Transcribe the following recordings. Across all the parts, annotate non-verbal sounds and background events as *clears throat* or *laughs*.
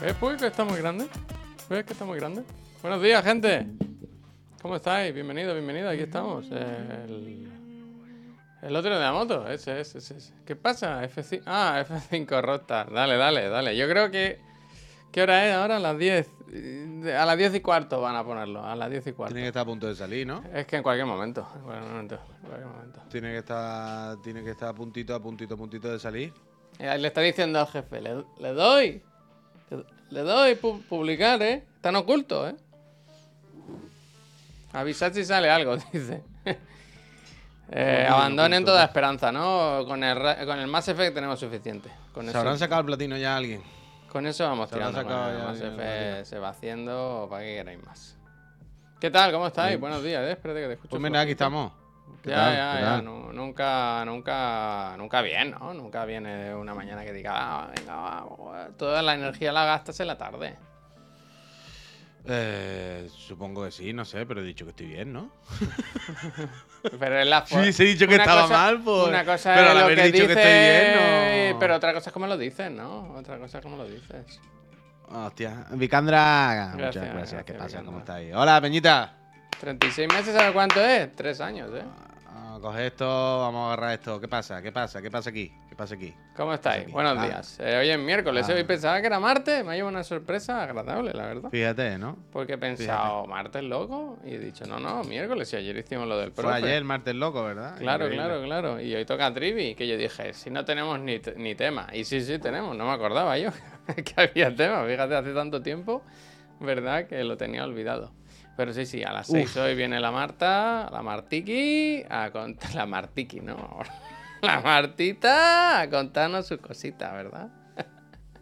¿Ves, pues, que está muy grande? ¿Ves que está muy grande? Buenos días, gente. ¿Cómo estáis? Bienvenido, bienvenido. Aquí estamos. El, el otro de la moto. Ese, ese, ese. ese. ¿Qué pasa? F5. Ah, F5 Rockstar. Dale, dale, dale. Yo creo que. ¿Qué hora es ahora? A las 10. Eh, A las 10 y cuarto van a ponerlo. A las 10 y cuarto. Tiene que estar a punto de salir, ¿no? Es que en cualquier momento. En cualquier momento. En cualquier momento. Tiene que estar, tiene que estar a puntito, a puntito, a puntito de salir. Eh, Le está diciendo al jefe, le, le doy, le, doy pu- publicar, ¿eh? Están ocultos, ¿eh? Avisad si sale algo, *laughs* dice. Eh, abandonen toda esperanza, ¿no? Con el, con el Mass Effect tenemos suficiente. Con ¿Se eso, habrán sacado el platino ya alguien? con eso vamos se tirando. sacado ya Mass Effect se va haciendo, ¿para qué queréis más? ¿Qué tal? ¿Cómo estáis? Bien. Buenos días, ¿eh? Espérate que te escucho. Pues mira, aquí estamos. ¿Qué Ya, tal? ya, ¿Qué ya. tal? nunca, nunca, nunca bien, ¿no? Nunca viene una mañana que diga, ah, venga, va, toda la energía la gastas en la tarde. Eh, supongo que sí, no sé, pero he dicho que estoy bien, ¿no? *laughs* Pero es la Sí, for- se he dicho que una estaba cosa- mal, pues. Una cosa pero es al haber que dicho dices, que estoy bien, no. pero otra cosa es cómo lo dices, ¿no? Otra cosa es cómo lo dices. Hostia. Vicandra. Muchas Gracias, gracias. ¿Qué pasa? ¿Cómo Vicandra. estáis? Hola, Peñita. 36 meses, ¿sabes cuánto es? Tres años, ¿eh? Vamos a coger esto, vamos a agarrar esto. ¿Qué pasa? ¿Qué pasa? ¿Qué pasa aquí? ¿Qué pasa aquí? ¿Cómo estáis? aquí. Buenos Ah. días. Eh, hoy es miércoles, Ah. hoy pensaba que era martes, me ha llevado una sorpresa agradable, la verdad. Fíjate, ¿no? Porque he pensado, martes loco, y he dicho, no, no, miércoles, y ayer hicimos lo del Fue profe. ayer, martes loco, ¿verdad? Claro, Increíble. claro, claro. Y hoy toca Trivi, que yo dije, si no tenemos ni, ni tema. Y sí, sí, tenemos, no me acordaba yo *laughs* que había tema. Fíjate, hace tanto tiempo, ¿verdad? Que lo tenía olvidado. Pero sí, sí, a las 6 hoy viene la Marta, la Martiki, a contar. *laughs* La Martiki, ¿no? *laughs* La Martita a contarnos sus cositas, ¿verdad?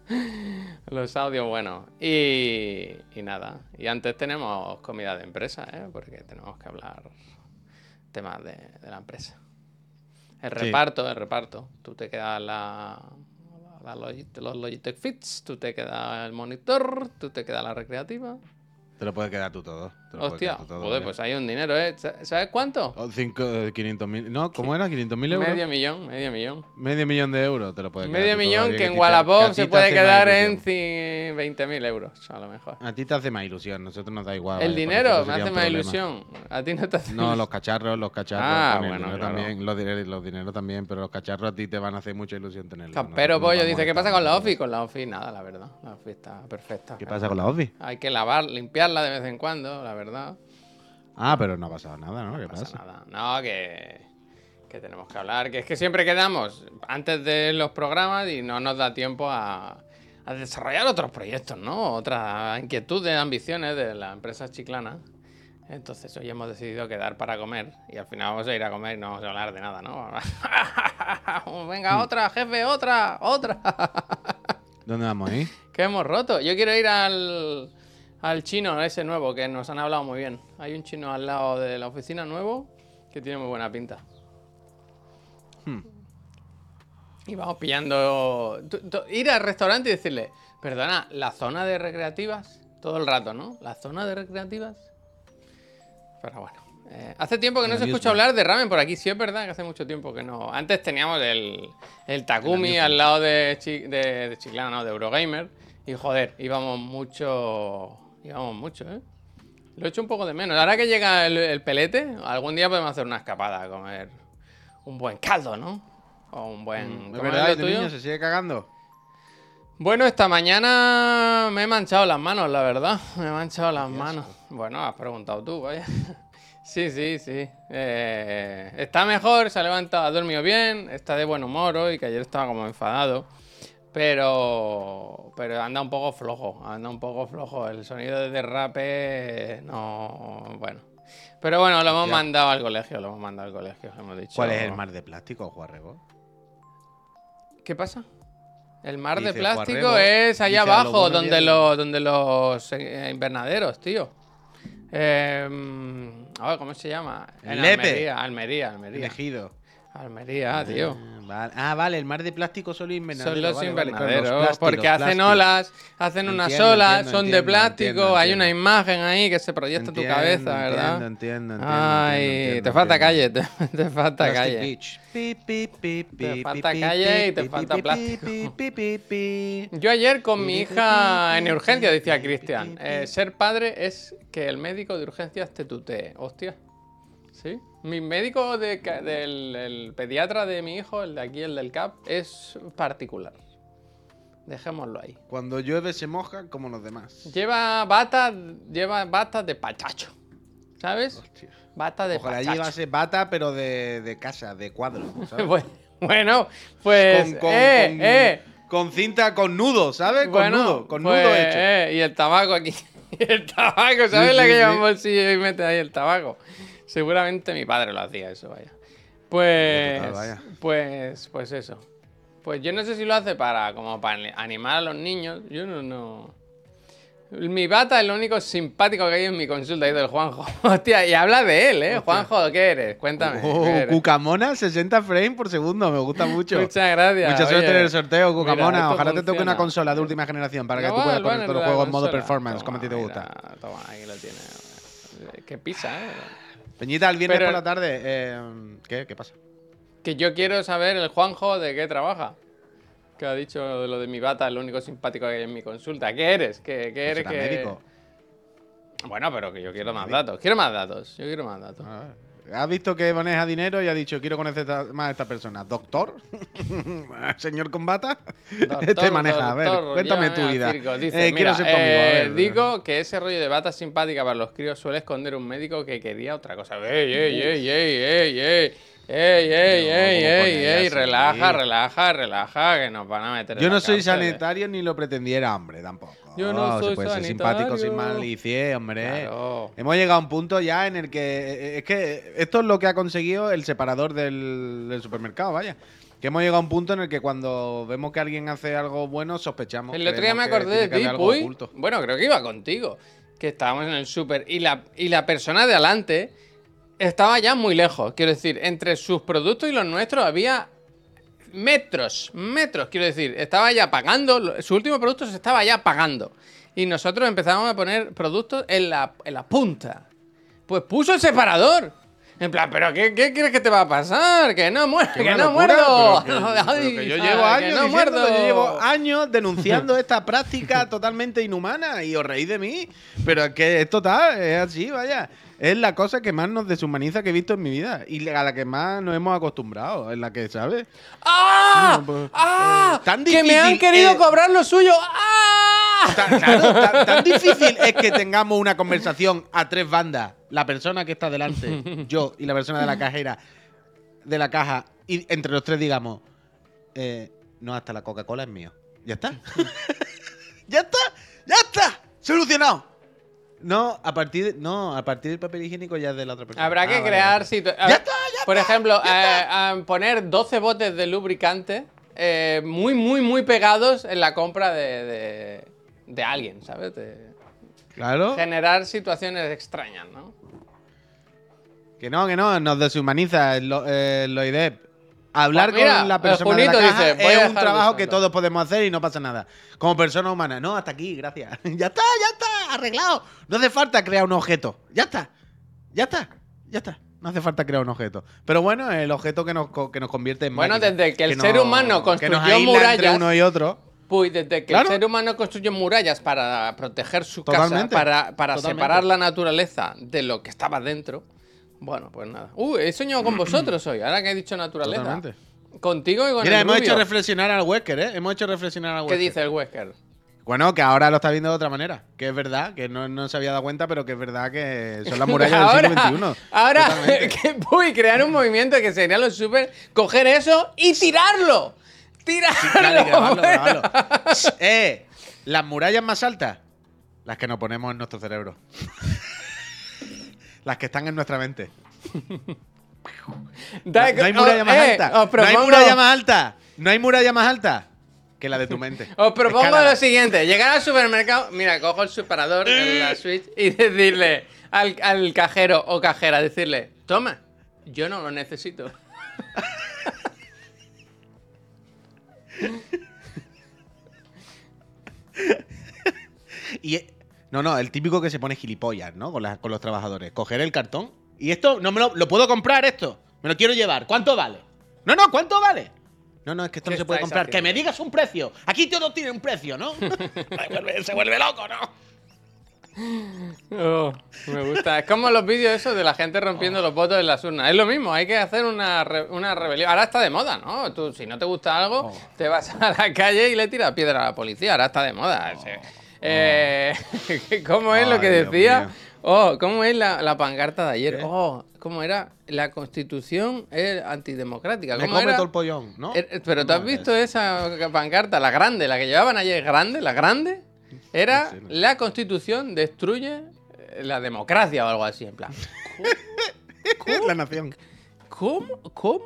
*laughs* Los audios buenos. Y, y nada. Y antes tenemos comida de empresa, ¿eh? Porque tenemos que hablar temas de, de la empresa. El Sí. reparto, el reparto. Tú te quedas la, la Logitech- los Logitech Fits, tú te quedas el monitor, tú te quedas la recreativa. Te lo puedes quedar tú todo. te lo puedes Hostia, quedar tú todo, joder, pues hay un dinero, ¿eh? Sa- ¿Sabes cuánto? O cinco, eh, 500 mil. No, ¿cómo era? ¿500 mil euros? Medio millón, medio millón. Medio millón de euros te lo puedes quedar. Medio tú todo, millón que en te- Wallapop se puede quedar en ilusión. ci- 20.000 euros, a lo mejor. A ti te hace más ilusión, nosotros nos da igual. El vaya, dinero me hace más ilusión. A ti no te hace No, los cacharros, los cacharros. Ah, bueno, dinero claro. también, los, dineros, los dineros también, pero los cacharros a ti te van a hacer mucha ilusión tenerlos. Nos Pollo dice, ¿qué pasa con la OFI? Con la OFI nada, la verdad. La OFI está perfecta. ¿Qué pasa con la OFI? Hay que lavar, limpiarla de vez en cuando, la verdad. Ah, pero no ha pasado nada, ¿no? ¿Qué No pasa pasa? nada. No, que, que tenemos que hablar. Que es que siempre quedamos antes de los programas y no nos da tiempo a, a desarrollar otros proyectos, ¿no? Otras inquietudes, ambiciones de la empresa chiclana. Entonces hoy hemos decidido quedar para comer y al final vamos a ir a comer y no vamos a hablar de nada, ¿no? *laughs* Venga, otra, jefe, otra, otra. ¿Dónde vamos ahí? *laughs* que hemos roto. Yo quiero ir al, al chino ese nuevo, que nos han hablado muy bien. Hay un chino al lado de la oficina nuevo que tiene muy buena pinta. Hmm. Y vamos pillando... ir al restaurante y decirle, perdona, la zona de recreativas, todo el rato, ¿no? La zona de recreativas. Pero bueno. eh, hace tiempo que no se escucha hablar de ramen por aquí, sí es verdad que hace mucho tiempo que no. Antes teníamos el, el Takumi al lado de, Chi- de, de Chiclana, no, de Eurogamer. Y joder, íbamos mucho. Íbamos mucho, ¿eh? Lo he hecho un poco de menos. Ahora que llega el, el pelete, algún día podemos hacer una escapada a comer un buen caldo, ¿no? O un buen. ¿Es ¿cómo es verdad niño se sigue cagando? Bueno, esta mañana me he manchado las manos, la verdad. Me he manchado las manos. Bueno, has preguntado tú, vaya. *laughs* Sí, sí, sí. Eh, está mejor, se ha levantado, ha dormido bien, está de buen humor hoy, que ayer estaba como enfadado. Pero, pero anda un poco flojo, anda un poco flojo. El sonido de derrape, no, bueno. Pero bueno, lo hemos mandado al colegio, lo hemos mandado al colegio, hemos dicho. ¿Cuál es el mar de plástico, Juarrego? ¿Qué pasa? El mar de plástico es allá lo abajo, bueno donde, los, donde los eh, invernaderos, tío. Eh, a ver, ¿cómo se llama? En Lepe. Almería, Almería, Almería. Elegido. Almería, tío. Ah, vale. Ah, vale, el mar de plástico solo invernadero. Son los vale, vale, los plásticos, porque hacen olas, hacen unas olas, entiendo, son de plástico, hay una imagen ahí que se proyecta en tu cabeza, ¿verdad? Entiendo, entiendo, entiendo. Ay, te falta calle, te, *laughs* te falta Plastic calle. Beach. Pi, falta calle y te falta plástico. Yo ayer con mi hija en urgencia decía Cristian, eh, ser padre es que el médico de urgencias te tutee. Hostia. ¿Sí? Mi médico de del el pediatra de mi hijo, el de aquí, el del CAP, es particular. Dejémoslo ahí. Cuando llueve se moja como los demás. Lleva batas, lleva batas de pachacho. ¿Sabes? Hostia. Bata de Ojalá pachacho. llevase bata, pero de, de casa, de cuadro. *laughs* ¿sabes? Bueno, pues. con, con- eh, con- eh. con cinta, con nudo, ¿sabes? Con nudo, con pues, nudo hecho. eh, y el tabaco aquí. *laughs* el tabaco, ¿sabes Sí, la sí, que lleva sí. un bolsillo y mete ahí el tabaco? Seguramente mi padre lo hacía eso, vaya. Pues, Total, vaya. pues, pues eso. Pues yo no sé si lo hace para como para animar a los niños. Yo no, no. Mi bata es lo único simpático que hay en mi consulta ahí del Juanjo. *laughs* Hostia, y habla de él, ¿eh? Juanjo, ¿qué eres? Cuéntame. Oh, ¿qué eres? Cucamona, 60 frames por segundo, me gusta mucho. Muchas gracias. Mucha suerte en el sorteo, Cucamona. Ojalá te toque una consola de última generación para que No, tú puedas poner todos los juegos en modo performance, como a ti te gusta. Toma, ahí lo tiene. Qué pisa, ¿eh? Peñita, el viernes Pero- por la tarde. eh, ¿Qué? ¿Qué pasa? Que yo quiero saber el Juanjo de qué trabaja. Que ha dicho lo de mi bata, lo único simpático que hay en mi consulta. ¿Qué eres? ¿Qué, qué eres? Será que... médico. Bueno, pero que yo quiero más datos. Quiero más datos. Yo quiero más datos. Ah, Has visto que maneja dinero y ha dicho, quiero conocer más a esta persona. ¿Doctor? *laughs* ¿Señor con bata? Doctor, este maneja. A ver, doctor, cuéntame tu vida. circo. Dice, Eh, mira, quiero ser conmigo. a eh, ver. digo que ese rollo de bata simpática para los críos suele esconder un médico que quería otra cosa. ¡Ey, ey, ey, ey, ey, ey! ¡Ey, ey, No, ey, ¿cómo ey? Relaja, relaja, relaja, que nos van a meter Yo no soy eh. sanitario ni lo pretendiera, hombre, tampoco. Yo no se soy puede ser sanitario. simpático sin malicia, hombre. Claro. Hemos llegado a un punto ya en el que. eh, Es que esto es lo que ha conseguido el separador del, del supermercado, vaya. Que hemos llegado a un punto en el que cuando vemos que alguien hace algo bueno, sospechamos. El otro día me acordé de ti, Puy. Bueno, creo que iba contigo. Que estábamos en el súper y la, y la persona de adelante estaba ya muy lejos. Quiero decir, entre sus productos y los nuestros había metros, metros. Quiero decir, estaba ya pagando. Su último producto se estaba ya pagando. Y nosotros empezamos a poner productos en la, en la punta. Pues puso el separador. En plan, ¿pero qué, qué crees que te va a pasar? Que no Qué que no muerdo. que- *laughs* pero Ay, que yo ay, llevo que años no diciéndolo, muerdo. yo llevo años *laughs* denunciando esta práctica totalmente inhumana y os reís de mí. Pero es que es total, es así, vaya. Es la cosa que más nos deshumaniza que he visto en mi vida y a la que más nos hemos acostumbrado, en la que, ¿sabes? ¡Ah! No, pues, ¡Ah! eh, tan ¡Que me han difícil querido es- cobrar lo suyo! ¡Ah! Tan, claro, tan, tan difícil es que tengamos una conversación a tres bandas. La persona que está delante, *laughs* yo y la persona de la cajera, de la caja, y entre los tres digamos, eh, no, hasta la Coca-Cola es mío. ¿Ya está? *laughs* *laughs* ¡Ya está! ¡Ya está! ¡Solucionado! No, a partir de- no, a partir del papel higiénico ya es de la otra persona. Habrá que Ah, vale, crear vale. ¡Ya está, ya Por está, ejemplo, ya eh, poner 12 botes de lubricante eh, muy, muy, muy pegados en la compra de, de, de alguien, ¿sabes? De Claro. generar situaciones extrañas, ¿no? Que no, que no, nos deshumaniza lo- eh. Hablar Pues mira, con la el persona de la caja dice, es un trabajo que todos podemos hacer y no pasa nada. Como persona humana. No, hasta aquí, gracias. *laughs* ya está, ya está, arreglado. No hace falta crear un objeto. Ya está, ya está, ya está. No hace falta crear un objeto. Pero bueno, el objeto que nos, que nos convierte en Bueno, máquina. desde que el ser humano que nos construyó entre murallas- uno y otro. Pues desde que Claro. el ser humano construyó murallas para proteger su Totalmente. casa, para, para separar la naturaleza de lo que estaba dentro. Bueno, pues nada. Uh, he soñado con vosotros hoy, ahora que he dicho naturaleza. Totalmente. Contigo y con Mira, el hemos rubio. hecho reflexionar al Wesker, ¿eh? Hemos hecho reflexionar al ¿Qué Wesker. dice el Wesker? Bueno, que ahora lo está viendo de otra manera. Que es verdad, que no, no se había dado cuenta, pero que es verdad que son las murallas ahora, del siglo XXI. ahora Totalmente. *laughs* que voy crear un movimiento que sería lo súper coger eso y tirarlo. ¡Tirarlo! Claro, y grabarlo, *laughs* grabarlo. eh, las murallas más altas, las que nos ponemos en nuestro cerebro. Las que están en nuestra mente. *laughs* Da- No hay muralla más eh, alta. No hay muralla más alta. No hay muralla más alta que la de tu mente. *laughs* Os propongo lo siguiente: llegar al supermercado, mira, cojo el separador en la Switch y *laughs* decirle al, al cajero o cajera, decirle, toma, yo no lo necesito. Y no, no, el típico que se pone gilipollas, ¿no? Con, las- con los trabajadores. Coger el cartón. Y esto, no me lo, lo puedo comprar esto. Me lo quiero llevar. ¿Cuánto vale? No, no, ¿cuánto vale? No, no, es que esto no ¿Qué se puede comprar. Que me digas un precio. Aquí todo tiene un precio, ¿no? se, *laughs* vuelve, se vuelve loco, ¿no? Oh, me gusta. Es como los vídeos esos de la gente rompiendo los votos en las urnas. Es lo mismo, hay que hacer una, re- una rebelión. Ahora está de moda, ¿no? Tú, si no te gusta algo, te vas a la calle y le tiras piedra a la policía. Ahora está de moda. Eh, *laughs* ¿Cómo es lo que decía? Oh, ¿cómo es la, la pancarta de ayer? ¿Qué? Oh, ¿cómo era? La constitución es antidemocrática. Me ¿Cómo come era? todo el pollón, ¿no? Er- er, Pero ¿tú has visto esa pancarta, la grande, la que llevaban ayer grande, la grande? Era no la constitución destruye eh, la democracia o algo así, en plan. *laughs* La nación. ¿Cómo? ¿Cómo?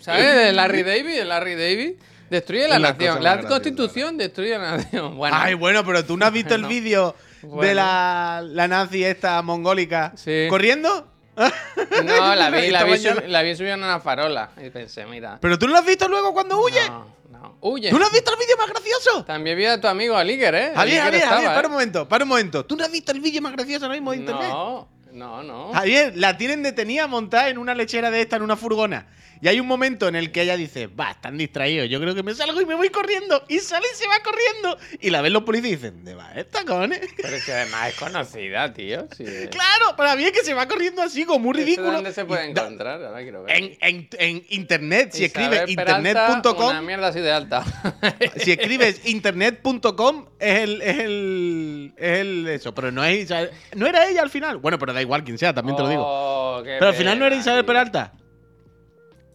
¿Sabes? Larry David, Larry David destruye la la nación. La constitución destruye la nación. *laughs* Bueno, Ay, bueno, pero tú no has visto el No. vídeo de la, la nazi esta mongólica Sí. corriendo. *laughs* no, la vi, la vi, sub- la vi subiendo a una farola. Y pensé, mira. Pero tú no lo has visto luego cuando huye. No, no. Huye. ¿Tú no has visto el vídeo más gracioso? También vi a tu amigo Aliger, ¿eh? Javier, Javier, Javier, ¿eh? para un momento, para un momento. ¿Tú no has visto el vídeo más gracioso ahora mismo de internet? No, no, no. Javier, la tienen detenida montada en una lechera de esta, en una furgona. Y hay un momento en el que ella dice, va, están distraídos, yo creo que me salgo y me voy corriendo. Y sale y se va corriendo. Y la ven los policías y dicen, ¿de va esta, cojones? Pero es que además es conocida, tío. Sí. Claro, para mí es que se va corriendo así, como muy ¿Eso ridículo. ¿Dónde se puede encontrar? Ahora quiero ver. En, en- en internet, si escribes Peralta, Una internet.com, mierda así de alta. *laughs* si escribes internet.com es el, es el es el eso, pero no es Isabel- no era ella al final. Bueno, pero da igual quien sea, también te lo digo. Oh, Pero al final no era Isabel tío.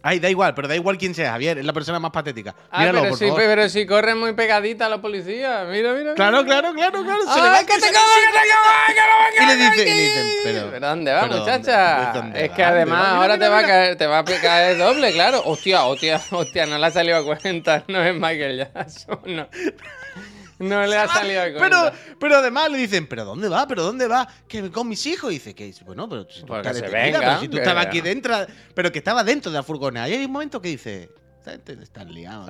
Ay, da igual, pero da igual quién sea, Javier, es la persona más patética. Ah, Míralo, pero por sí, favor. pero si corren muy pegadita a los policías. Mira, mira. Claro, mira. claro, claro, claro. Se ¡Ay, levanta que y te como, que te como, que Y le dicen, y le dicen, pero. ¿Pero dónde va, pero muchacha? ¿dónde- dónde es que ¿Dónde además va? Mira, ahora mira, te va, a caer, te va a caer doble, claro. Hostia, hostia, hostia, no le ha salido a cuenta. *laughs* No es Michael Jackson, no. No le ha salido cuenta. Pero, pero además le dicen, ¿pero dónde va? ¿Pero dónde va? Que con mis hijos. Y dice, que bueno, pero si tú estás se pero si tú que- estabas aquí dentro, pero que estaba dentro de la furgona. Y hay un momento que dice, esta gente está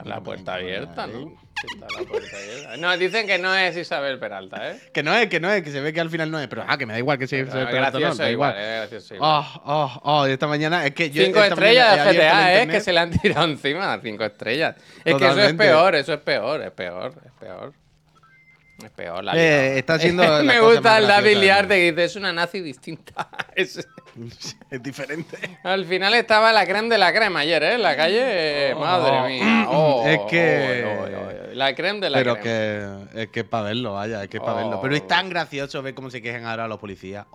la puerta abierta, ¿no? Está la puerta abierta. No, dicen que no es Isabel Peralta, ¿eh? Que no es, que no es, que se ve que al final no es. Pero ah, que me da igual que sea Isabel Peralta no, da igual, gracioso. Oh, oh, oh, esta mañana es que yo. Cinco estrellas de GTA, ¿eh? Que se le han tirado encima. Cinco estrellas. Es que eso es peor, eso es peor, es peor, es peor. Es peor la Eh, está la *laughs* Me gusta el David Liarte que dice, es una nazi distinta. *laughs* Es- Es diferente. Al final estaba la crema de la crema ayer, ¿eh? En la calle, eh, madre mía. Oh, Es que- oh, oh, oh, oh. La crema de la Pero crema. que es que es para verlo, vaya, es que es para Oh. verlo. Pero es tan gracioso ver cómo se quejan ahora los policías.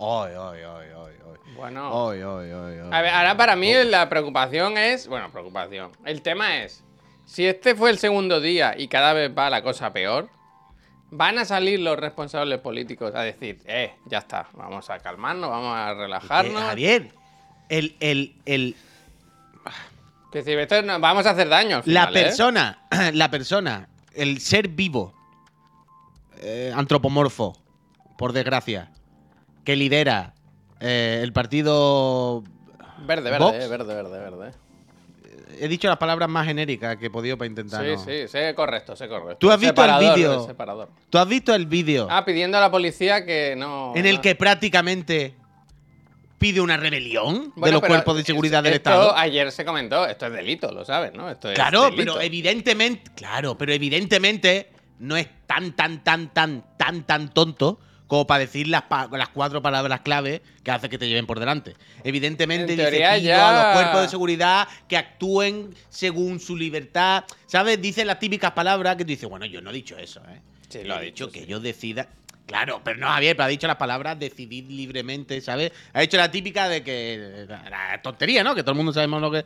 Bueno. A ver, ahora para mí la preocupación es. Bueno, preocupación. El tema es. Si este fue el segundo día y cada vez va la cosa peor, van a salir los responsables políticos a decir, eh, ya está, vamos a calmarnos, vamos a Eh, relajarnos. Javier, el, el, el, Que si esto no- vamos a hacer daño. al la ¿eh? persona, *clears throat* la persona, el ser vivo, eh, antropomorfo, por desgracia, que lidera eh, el partido. Verde, verde, eh, verde, verde, verde. He dicho las palabras más genéricas que he podido para intentar. Sí, sí, sé correcto, sé correcto. ¿Tú has visto el Separador, vídeo? el. ¿Tú has visto el vídeo Ah, pidiendo a la policía que no. en el que prácticamente pide una rebelión de los cuerpos de seguridad del esto Estado? Ayer se comentó, esto es delito, lo sabes, ¿no? Esto es Claro, delito. pero evidentemente, claro, pero evidentemente no es tan, tan, tan, tan, tan, tan tonto como para decir las, pa- las cuatro palabras clave que hace que te lleven por delante. Evidentemente En dice teoría pido ya- a los cuerpos de seguridad que actúen según su libertad. ¿Sabes? Dice las típicas palabras que tú dices, bueno, yo no he dicho eso, ¿eh? Sí, lo ha he dicho, que sí. yo decida. Claro, pero no, Javier, pero ha dicho las palabras decidir libremente, ¿sabes? Ha hecho la típica de que. La, la tontería, ¿no? Que todo el mundo sabemos lo que.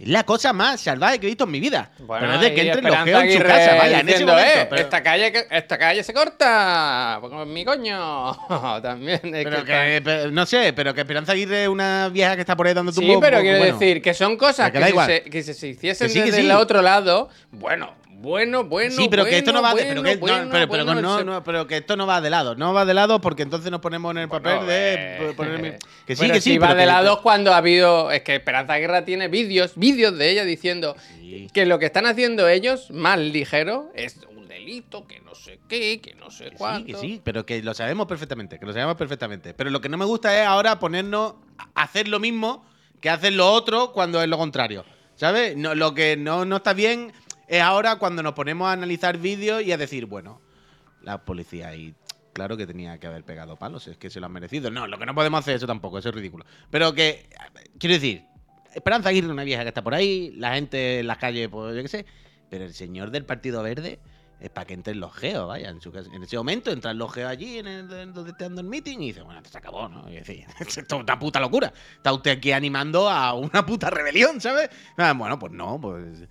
Es la cosa más salvaje que he visto en mi vida. Bueno, pero es de que entren los geos en su casa, vaya, en ese momento. "Eh, pero- esta, calle, que- esta calle se corta, con mi coño. *laughs* También es Pero que que, no sé, pero que Esperanza Aguirre es una vieja que está por ahí dando Sí, tumbos, pero pues, quiero bueno. decir que son cosas que si igual. se, que si se hiciesen sí, desde sí. el otro lado, bueno, bueno, bueno. Sí, pero que esto no va de, bueno, pero que, no, bueno, pero, pero bueno, no, se- no, pero que esto no va de lado, no va de lado porque entonces nos ponemos en el papel Bueno, de eh, ponerme- que sí, que sí, si va de que- lado cuando ha habido. Es que Esperanza Guerra tiene vídeos, vídeos de ella diciendo Sí. que lo que están haciendo ellos, más ligero, es un delito, que no sé qué, que no sé Que sí, cuánto. que sí, pero que lo sabemos perfectamente, que lo sabemos perfectamente. Pero lo que no me gusta es ahora ponernos a hacer lo mismo que hacen los otros cuando es lo contrario. ¿Sabes? No, lo que no, no está bien es ahora cuando nos ponemos a analizar vídeos y a decir, bueno, la policía ahí, claro que tenía que haber pegado palos, es que se lo han merecido. No, lo que no podemos hacer eso tampoco, eso es ridículo. Pero que, quiero decir, Esperanza Aguirre, una vieja que está por ahí, la gente en las calles, pues yo qué sé, pero el señor del Partido Verde es para que entren los geos, vaya. En, ese momento entran los geos allí, en el, donde está dando el meeting, y dice, bueno, se acabó, ¿no? Y dice, *laughs* esto es una puta locura. Está usted aquí animando a una puta rebelión, ¿sabes? Ah, bueno, pues no, pues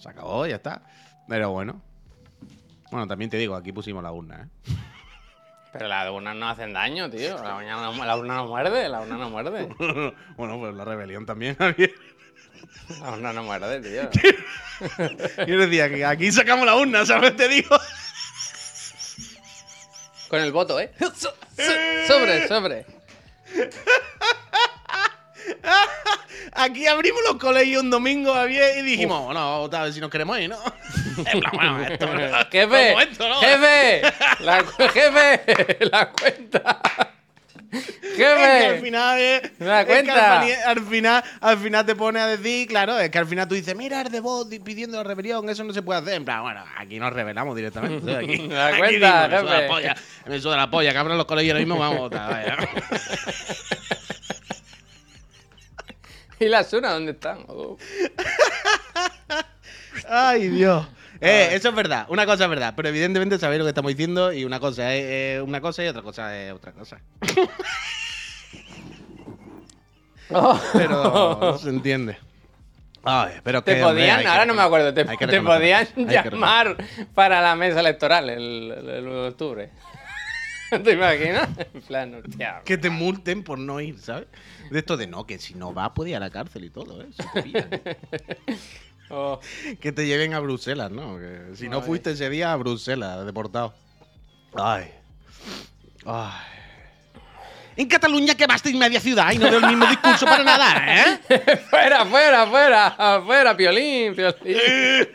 se acabó, ya está. Pero bueno. Bueno, también te digo, aquí pusimos la urna, ¿eh? Pero las urnas no hacen daño, tío. La urna no, la urna no muerde, la urna no muerde. *laughs* bueno, pues la rebelión también, Javier. La urna no muerde, tío. *laughs* Yo decía que aquí sacamos la urna, ¿sabes? Te digo. Con el voto, ¿eh? *laughs* So- so- Sobre, sobre. Aquí abrimos los colegios un domingo, Javier, y dijimos, bueno, vamos a votar a ver si nos queremos ir, ¿no? *laughs* En plan, bueno, esto, Jefe, *laughs* esto, ¿no? jefe, la, *laughs* jefe, la cuenta. Es que al Jefe, final es, Me da es que al, final al final te pone a decir, claro, es que al final tú dices, mira, es de di- pidiendo la rebelión, eso no se puede hacer. En plan, bueno, aquí nos rebelamos directamente. Aquí, Me da cuenta, digo, me suda jefe. la polla, me suda la polla, que abran los colegios ahora mismo, vamos a votar. vaya. *laughs* ¿y las unas dónde están? Oh. *laughs* Ay, Dios. Eh, eso es verdad, una cosa es verdad, pero evidentemente sabéis lo que estamos diciendo y una cosa es eh, una cosa y otra cosa es otra cosa. *laughs* Pero se entiende. Ay, pero Te que, hombre, podían, que ahora no me acuerdo, te, podían llamar para la mesa electoral el, el, el 1 de octubre. *laughs* ¿Te imaginas? En plan, hostia. Que te multen por no ir, ¿sabes? De esto de no, que si no va puede ir a la cárcel y todo, ¿eh? Si te pillan. *laughs* Oh, que te lleven a Bruselas, ¿no? Que si no fuiste ese día a Bruselas, deportado. Ay. Ay. En Cataluña quemasteis media ciudad y no veo el mismo discurso para nada, ¿eh? *laughs* fuera, fuera, fuera, fuera, piolín, piolín.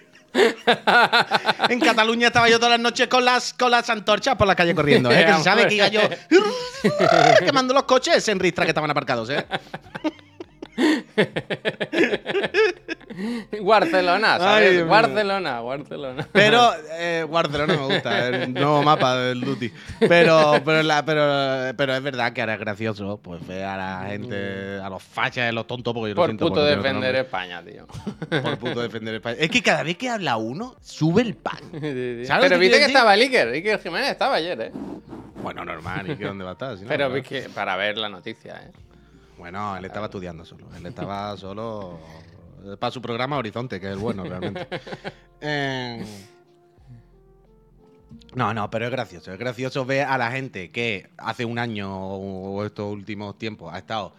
En Cataluña estaba yo todas las noches con las, con las antorchas por la calle corriendo, ¿eh? Que se sabe que iba yo *laughs* quemando los coches en Ristra que estaban aparcados, ¿eh? *laughs* *laughs* Barcelona, ¿sabes? Ay. Barcelona, Barcelona. Pero *laughs* eh, Barcelona me gusta, el nuevo mapa del Duty. Pero, pero, la- pero, pero es verdad que ahora es gracioso, pues ver a la gente, a los fachas, a los tontos, porque yo lo Por siento puto por otro defender. España, tío. Por puto defender España. Es que cada vez que habla uno, sube el pan. *laughs* Sí, sí. ¿Sabes lo Pero viste que estaba el Iker, Iker Jiménez estaba ayer, ¿eh? Bueno, normal, ¿y qué dónde va a estar? Si no, Pero claro. que para ver la noticia, ¿eh? Bueno, él estaba estudiando solo. Él estaba solo para su programa Horizonte, que es el bueno realmente. *laughs* Eh, No, no, pero es gracioso. Es gracioso ver a la gente que hace un año o estos últimos tiempos ha estado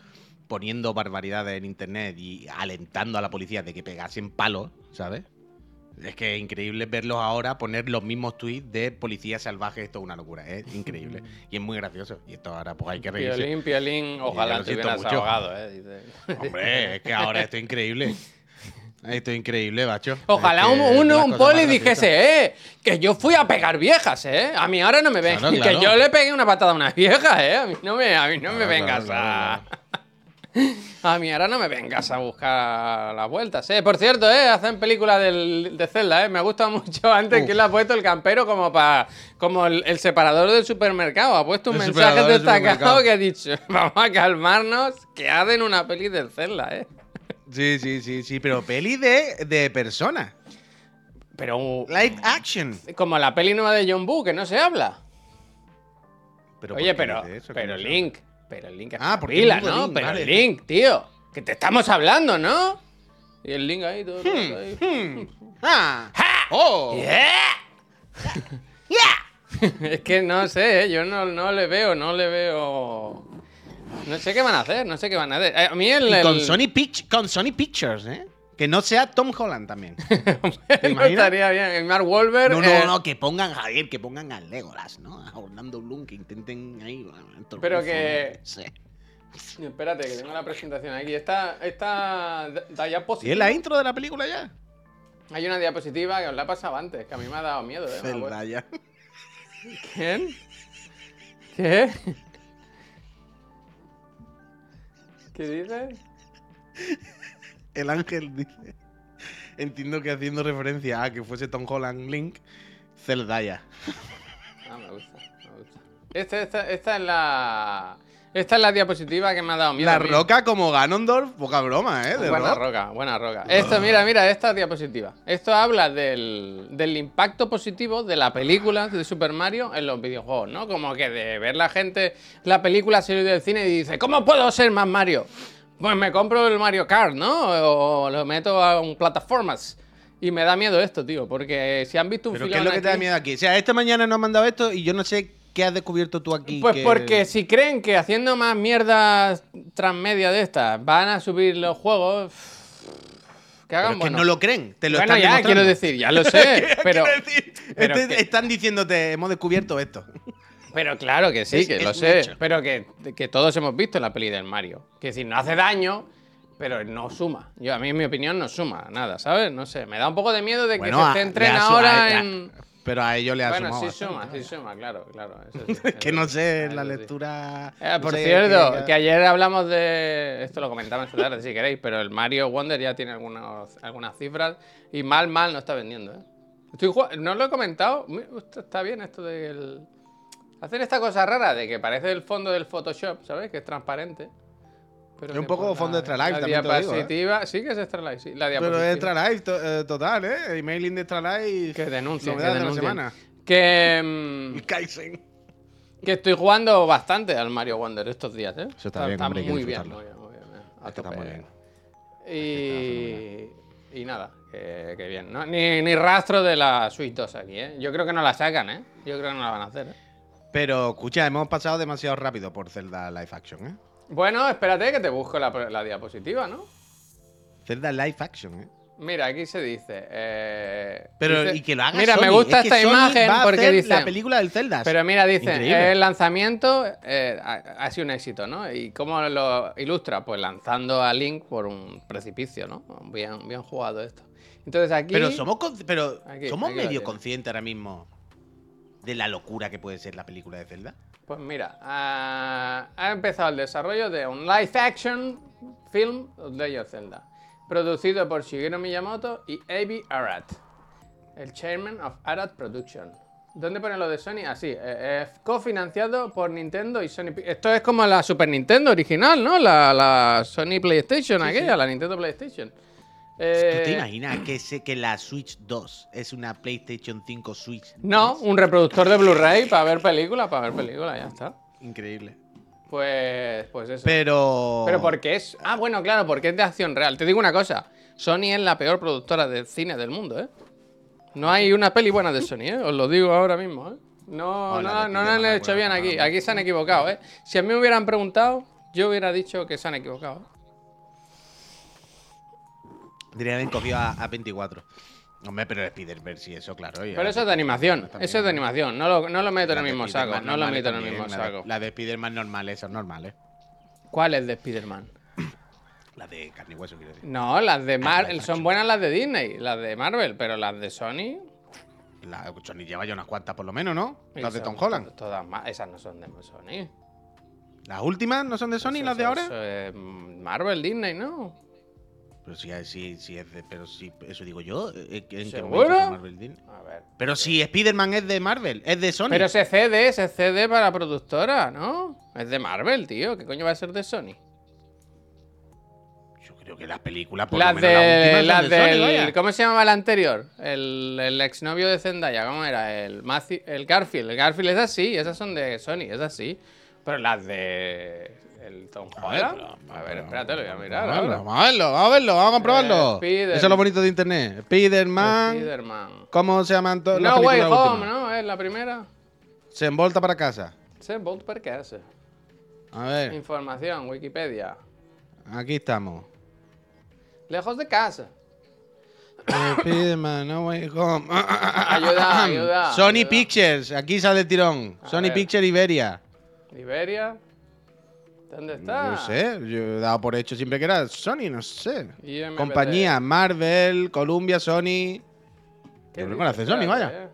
poniendo barbaridades en internet y alentando a la policía de que pegasen palos, ¿sabes? Es que es increíble verlos ahora poner los mismos tweets de policía salvaje. Esto es una locura, es increíble. Y es muy gracioso. Y esto ahora pues hay que reírse. Piolín, piolín, ojalá te hubieras ahogado, ¿eh? Hombre, es que ahora esto es increíble. Esto es increíble, bacho. Ojalá Es que un, uno, un poli dijese, eh, que yo fui a pegar viejas, eh. A mí ahora no me ven. Claro, *laughs* claro. Que yo le pegué una patada a una vieja, eh. A mí no me, a mí no me vengas a. A mí ahora no me vengas a buscar las vueltas, eh. Por cierto, eh, hacen película del, de Zelda, eh. Me gusta *laughs* mucho antes Uf. que le ha puesto el campero como para. como el, el separador del supermercado. Ha puesto un El mensaje destacado que ha dicho: *laughs* Vamos a calmarnos, que hacen una peli del Zelda, eh. Sí, sí, sí, sí, pero peli de, de persona. Pero. Live action. Como la peli nueva de John Boo, que no se habla. Pero Oye, ¿por qué pero, dice eso? Pero ¿Cómo se Link, Link Ah, porque el mismo ¿no? Link, pero vale. Link, tío, que te estamos hablando, ¿no? Y el Link ahí todo. todo llama? ahí. Hmm, *laughs* ah, ¡Ja! ¡Oh! *laughs* es que no sé, ¿eh? yo no, no le veo, no le veo. No sé qué van a hacer, no sé qué van a hacer. Eh, A mí el. Y con el- Sony, Pict- con Sony Pictures, ¿eh? Que no sea Tom Holland también. *laughs* Estaría bien. El Mark Wahlberg. No, eh, no, no, que pongan Javier, que pongan a Legolas, ¿no? A Orlando Bloom, que intenten ahí. Pero que- no sé. Espérate, que tengo la presentación aquí. Está, está ¿Sí diapositiva. es la intro de la película ya? Hay una diapositiva que os la he pasado antes, que a mí me ha dado miedo. ¿eh? Zendaya. ¿Quién? ¿Qué? ¿Qué dices? El ángel dice. Entiendo que haciendo referencia a que fuese Tom Holland Link, Zeldaya. Ah, me gusta, me gusta. Esta, esta, esta es la. Esta es la diapositiva que me ha dado miedo. La roca como Ganondorf, poca broma, ¿eh? De Buena rock. roca, buena roca. Esto, mira, mira, esta diapositiva. Esto habla del, del impacto positivo de la película de Super Mario en los videojuegos, ¿no? Como que de ver la gente, la película salir del cine y dice, ¿cómo puedo ser más Mario? Pues me compro el Mario Kart, ¿no? O lo meto a un plataformas. Y me da miedo esto, tío, porque si han visto un Pero ¿qué es lo que te da miedo aquí? O sea, esta mañana nos han mandado esto y yo no sé qué has descubierto tú aquí. Pues que- porque si creen que haciendo más mierdas transmedia de estas van a subir los juegos, que Pero hagan es que bueno. no lo creen, te lo bueno, están ya, quiero decir, ya lo sé, *laughs* pero, decir, pero este- que- están diciéndote, hemos descubierto esto. Pero claro que sí, Es- que es lo sé, hecho. pero que, que todos hemos visto la peli del Mario. Que decir, no hace daño, pero no suma. Yo, a mí, en mi opinión, no suma nada, ¿sabes? No sé, me da un poco de miedo de que Bueno, se centren su- ahora a- a- en... Pero a ellos le ha Bueno, sumado sí suma, sí suma, claro, claro. *laughs* eso sí, que no sé, eso la sí. lectura. No por sé, cierto, que- que ayer hablamos de. Esto lo comentamos esta tarde si queréis, pero el Mario Wonder ya tiene algunos, algunas cifras y mal, mal no está vendiendo, ¿eh? Estoy no lo he comentado. Está bien esto del. Hacen esta cosa rara de que parece el fondo del Photoshop, ¿sabes? Que es transparente. Pero Es un poco fondo Extra Life, La también te lo digo, ¿eh? diapositiva. Sí que es Extra Life, sí. La Pero diapositiva. es Extra Life to- eh, total, ¿eh? Emailing de Extra Life. Que denuncien, que novedades de la denuncien. semana. Que. *laughs* mm, Kaizen. Que estoy jugando bastante al Mario Wonder estos días, ¿eh? Eso está bien, hombre, muy, bien, muy bien, muy bien, a está muy bien. Y, y nada, que, que bien. ¿no? Ni, ni rastro de la Switch 2 aquí, ¿eh? Yo creo que no la sacan, ¿eh? Yo creo que no la van a hacer, ¿eh? Pero escucha, hemos pasado demasiado rápido por Zelda Live Action, ¿eh? Bueno, espérate que te busco la, la diapositiva, ¿no? Zelda Live Action, ¿eh? Mira, aquí se dice. eh, Pero dice- y que lo haga Mira, me gusta Es esta imagen va a porque hacer dice. la película del Zelda. Pero mira, dice, el lanzamiento eh, ha, ha sido un éxito, ¿no? ¿Y cómo lo ilustra? Pues lanzando a Link por un precipicio, ¿no? Bien, bien jugado esto. Entonces aquí... Pero somos, pero Aquí, somos aquí medio conscientes ahora mismo de la locura que puede ser la película de Zelda. Pues mira, ha, ha empezado el desarrollo de un live action film of Zelda, producido por Shigeru Miyamoto y Avi Arad, el chairman of Arad Production. ¿Dónde pone lo de Sony? Así, eh, eh, cofinanciado por Nintendo y Sony. Esto es como la Super Nintendo original, ¿no? La, la Sony PlayStation aquella, la Nintendo PlayStation. ¿Tú te Eh, imaginas que, se- que la Switch 2 es una PlayStation 5 Switch? no, un reproductor de Blu-ray para ver películas, para ver películas, ya está. Increíble. Pues, pues eso. Pero. Pero porque es. Ah, bueno, claro, porque es de acción real. Te digo una cosa: Sony es la peor productora de cine del mundo, ¿eh? No hay una peli buena de Sony, ¿eh? Os lo digo ahora mismo, ¿eh? No, Oh, la no, no han hecho buena, bien aquí. Aquí se han equivocado, ¿eh? Si a mí me hubieran preguntado, yo hubiera dicho que se han equivocado. Diría haber cogido a, a 24. Hombre, pero el Spider-Verse, sí, eso, claro. Pero eso es de animación. Eso es de animación. No lo, no lo meto en el mismo saco. Spider-Man No lo normales meto en el mismo saco. La de Spider-Man normal, esa es normal, ¿eh? ¿Cuál es de Spider-Man? *clears throat* La de carne y hueso, quiero decir. No, las de Marvel. live Son buenas las de Disney, las de Marvel, pero las de Sony. La Sony lleva ya unas cuantas por lo menos, ¿no? Las de son Tom Holland. to- Todas más. Esas no son de Sony. Las últimas no son de Sony, las de ahora. Marvel, Disney, ¿no? Pero sí es de. Pero sí, eso digo yo. ¿En qué momento ¿Seguro? son Marvel? A ver. Pero si Spider-Man es de Marvel, es de Sony. Pero se cede, se cede para la productora, ¿no? Es de Marvel, tío. ¿Qué coño va a ser de Sony? Yo creo que las películas, por Las lo menos de. Las Sony, del. vaya. ¿Cómo se llamaba el anterior? El, el exnovio de Zendaya, ¿cómo era? El, Matthew- el Garfield. El Garfield es así, esas son de Sony, es así. Pero las de. El Tom Holland. A ver, espérate, lo voy a mirar. Vamos a verlo, vamos a verlo, vamos a comprobarlo. Spider- Eso es lo bonito de internet. Spider-Man. Spider-Man. ¿Cómo se llaman todas las No Way Home? ¿no? Es la primera. Se envolta para casa. Se per qué hace. A ver, Información, Wikipedia. aquí estamos. Lejos de casa. *coughs* Spider-Man, no way home. *coughs* Ayuda, ayuda. Sony ayuda. Pictures, aquí sale el tirón. A Sony. Pictures Iberia. Iberia. ¿Dónde está? No sé, yo he dado por hecho siempre que era Sony, no sé. Compañía, Marvel, Columbia, Sony. ¿Qué Yo lo hace Sony, vaya. eh.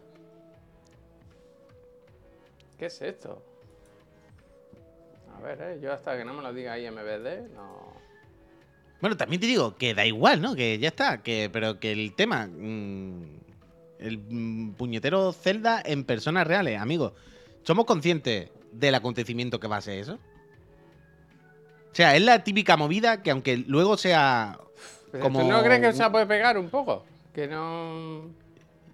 ¿Qué es esto? A ver, eh, yo hasta que no me lo diga IMBD, no. Bueno, también te digo que da igual, ¿no? Que ya está, que, pero que el tema. mm, el mm, puñetero Zelda en personas reales, amigos. ¿Somos conscientes del acontecimiento que va a ser eso? O sea, es la típica movida que aunque luego sea. Como ¿Tú no crees que se la puede pegar un poco? Que no.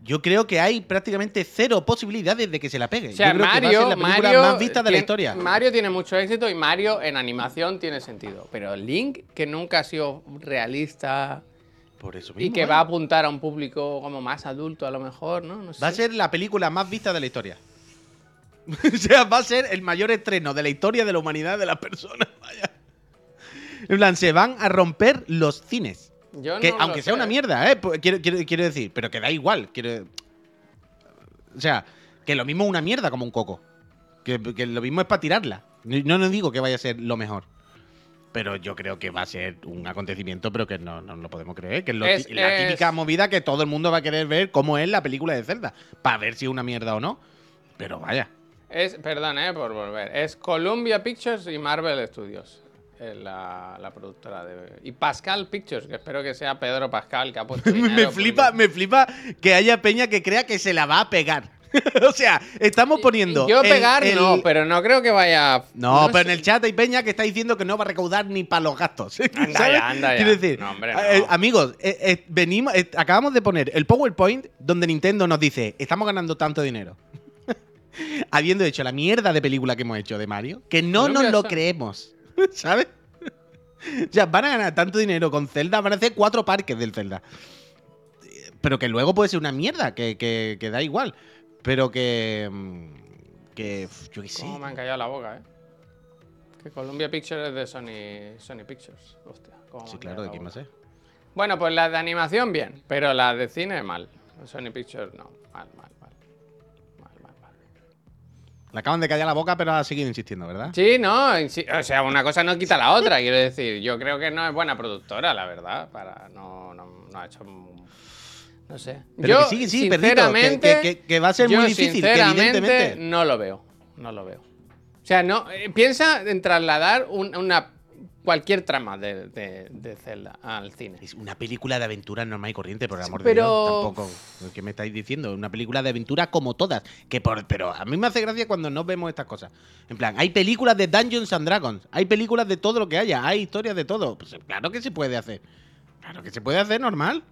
Yo creo que hay prácticamente cero posibilidades de que se la pegue. O sea, Yo creo que va a Mario, ser la película Mario más vista de la tiene- historia. Mario tiene mucho éxito y Mario en animación tiene sentido. Pero Link, que nunca ha sido realista Por eso y que ¿eh? va a apuntar a un público como más adulto a lo mejor, ¿no? No sé. Va a ser la película más vista de la historia. *laughs* o sea, va a ser el mayor estreno de la historia de la humanidad de las personas. Vaya. En plan, se van a romper los cines. Yo Que, no aunque sea sé. una mierda, ¿eh? Quiero, quiero- quiero decir, pero que da igual. Quiero... O sea, que lo mismo es una mierda como un coco. Que, que lo mismo es para tirarla. No, no digo que vaya a ser lo mejor. Pero yo creo que va a ser un acontecimiento, pero que no, no lo podemos creer. Que es, lo Es- ti- la es- típica movida que todo el mundo va a querer ver cómo es la película de Zelda. Para ver si es una mierda o no. Pero vaya. Es, perdón, eh, por volver. Es Columbia Pictures y Marvel Studios. Es la, la productora de. Y Pascal Pictures, que espero que sea Pedro Pascal que ha puesto. *laughs* me flipa, porque- me flipa que haya peña que crea que se la va a pegar. *laughs* o sea, estamos poniendo. Yo el- pegar el- no, pero no creo que vaya. No, pero en el chat hay peña que está diciendo que no va a recaudar ni para los gastos. *laughs* Anda ¿sabes? ya, anda ya. Quiero decir, No, hombre, no. eh, amigos, eh, eh, venimos, eh, acabamos de poner el PowerPoint donde Nintendo nos dice, estamos ganando tanto dinero. Habiendo hecho la mierda de película que hemos hecho de Mario, que no nos lo creemos. *laughs* ¿Sabes? o sea, van a ganar tanto dinero con Zelda, van a hacer cuatro parques del Zelda. Pero que luego puede ser una mierda, que, que- que da igual. Pero que. mm, Que. Yo qué sé. ¿Cómo me han callado la boca, eh? Que Columbia Pictures es de Sony, Sony Pictures. Hostia. cómo Sí, claro, ¿de quién más es? Bueno, pues las de animación bien, pero las de cine mal. Sony Pictures no. Mal, mal. Le acaban de callar la boca, pero ha seguido insistiendo, ¿verdad? Sí, no, o sea, una cosa no quita la otra, quiero decir. Yo creo que no es buena productora, la verdad, para no, no, no ha hecho no sé. Pero yo, que sí, sí, sinceramente, que- que- que va a ser yo, muy difícil, que evidentemente- no lo veo, no lo veo. O sea, no, eh, piensa en trasladar un- una cualquier trama de, de, de Zelda al cine. Es una película de aventura normal y corriente, por el amor de Dios. Tampoco. ¿Qué me estáis diciendo? Una película de aventura como todas. Que por, pero a mí me hace gracia cuando no vemos estas cosas. En plan, hay películas de Dungeons and Dragons. Hay películas de todo lo que haya. Hay historias de todo. Pues claro que se puede hacer. Claro que se puede hacer normal.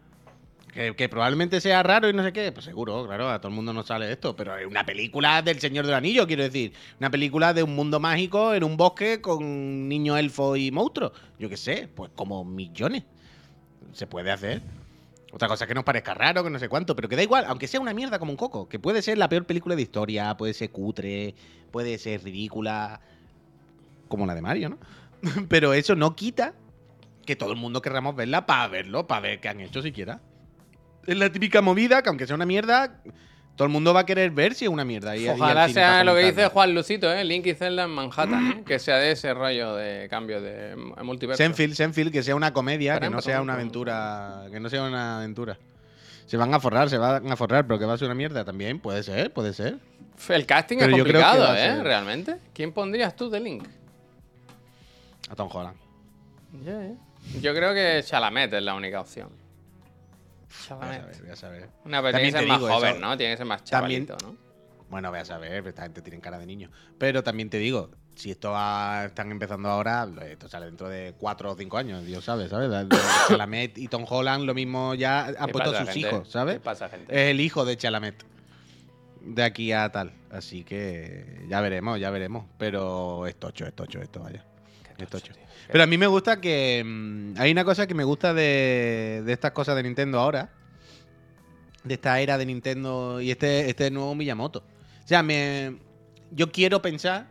Que, probablemente sea raro y no sé qué. Pues seguro, claro, a todo el mundo no sale esto. Pero es una película del Señor del Anillo, quiero decir. Una película de un mundo mágico en un bosque con niños elfos y monstruos. Yo qué sé, pues como millones. Se puede hacer. Otra cosa que nos parezca raro, que no sé cuánto, pero que da igual, aunque sea una mierda como un coco, que puede ser la peor película de historia, puede ser cutre, puede ser ridícula, como la de Mario, ¿no? *laughs* pero eso no quita que todo el mundo querramos verla para verlo, para ver qué han hecho siquiera. Es la típica movida que aunque sea una mierda, todo el mundo va a querer ver si es una mierda. y- y al Ojalá sea lo que dice. Juan Lucito, ¿eh? Link y Zelda en Manhattan, ¿eh? que sea de ese rollo de cambio de multiverso. Senfield, Senfield, que sea una comedia, que no sea una aventura. Que no sea una aventura. Se van a forrar, se van a forrar, pero que va a ser una mierda también. Puede ser, puede ser. El casting Pero es complicado, ¿eh? Realmente. ¿Quién pondrías tú de Link? A Tom Holland. Ya. Yo creo que Chalamet es la única opción. Voy a Chalamet. saber, voy a saber. Una pero tiene También que ser más joven, eso. ¿no? Tiene que ser más También- chavalito, ¿no? Bueno, voy a saber, esta gente tiene cara de niño. Pero también te digo, si esto va- están empezando ahora, esto sale dentro de 4 o 5 años, Dios sabe, ¿sabes? La- la- Chalamet y Tom Holland lo mismo ya han ¿Qué puesto a sus gente? hijos, ¿sabes? ¿Qué pasa, gente? Es el hijo de Chalamet. De aquí a tal. Así que ya veremos, ya veremos. Pero es tocho, es tocho esto, vaya. Qué es tocho. tío. Qué- Pero a mí me gusta que. mm, hay una cosa que me gusta de, de estas cosas de Nintendo ahora. De esta era de Nintendo y este, este nuevo Miyamoto. O sea, me, yo quiero pensar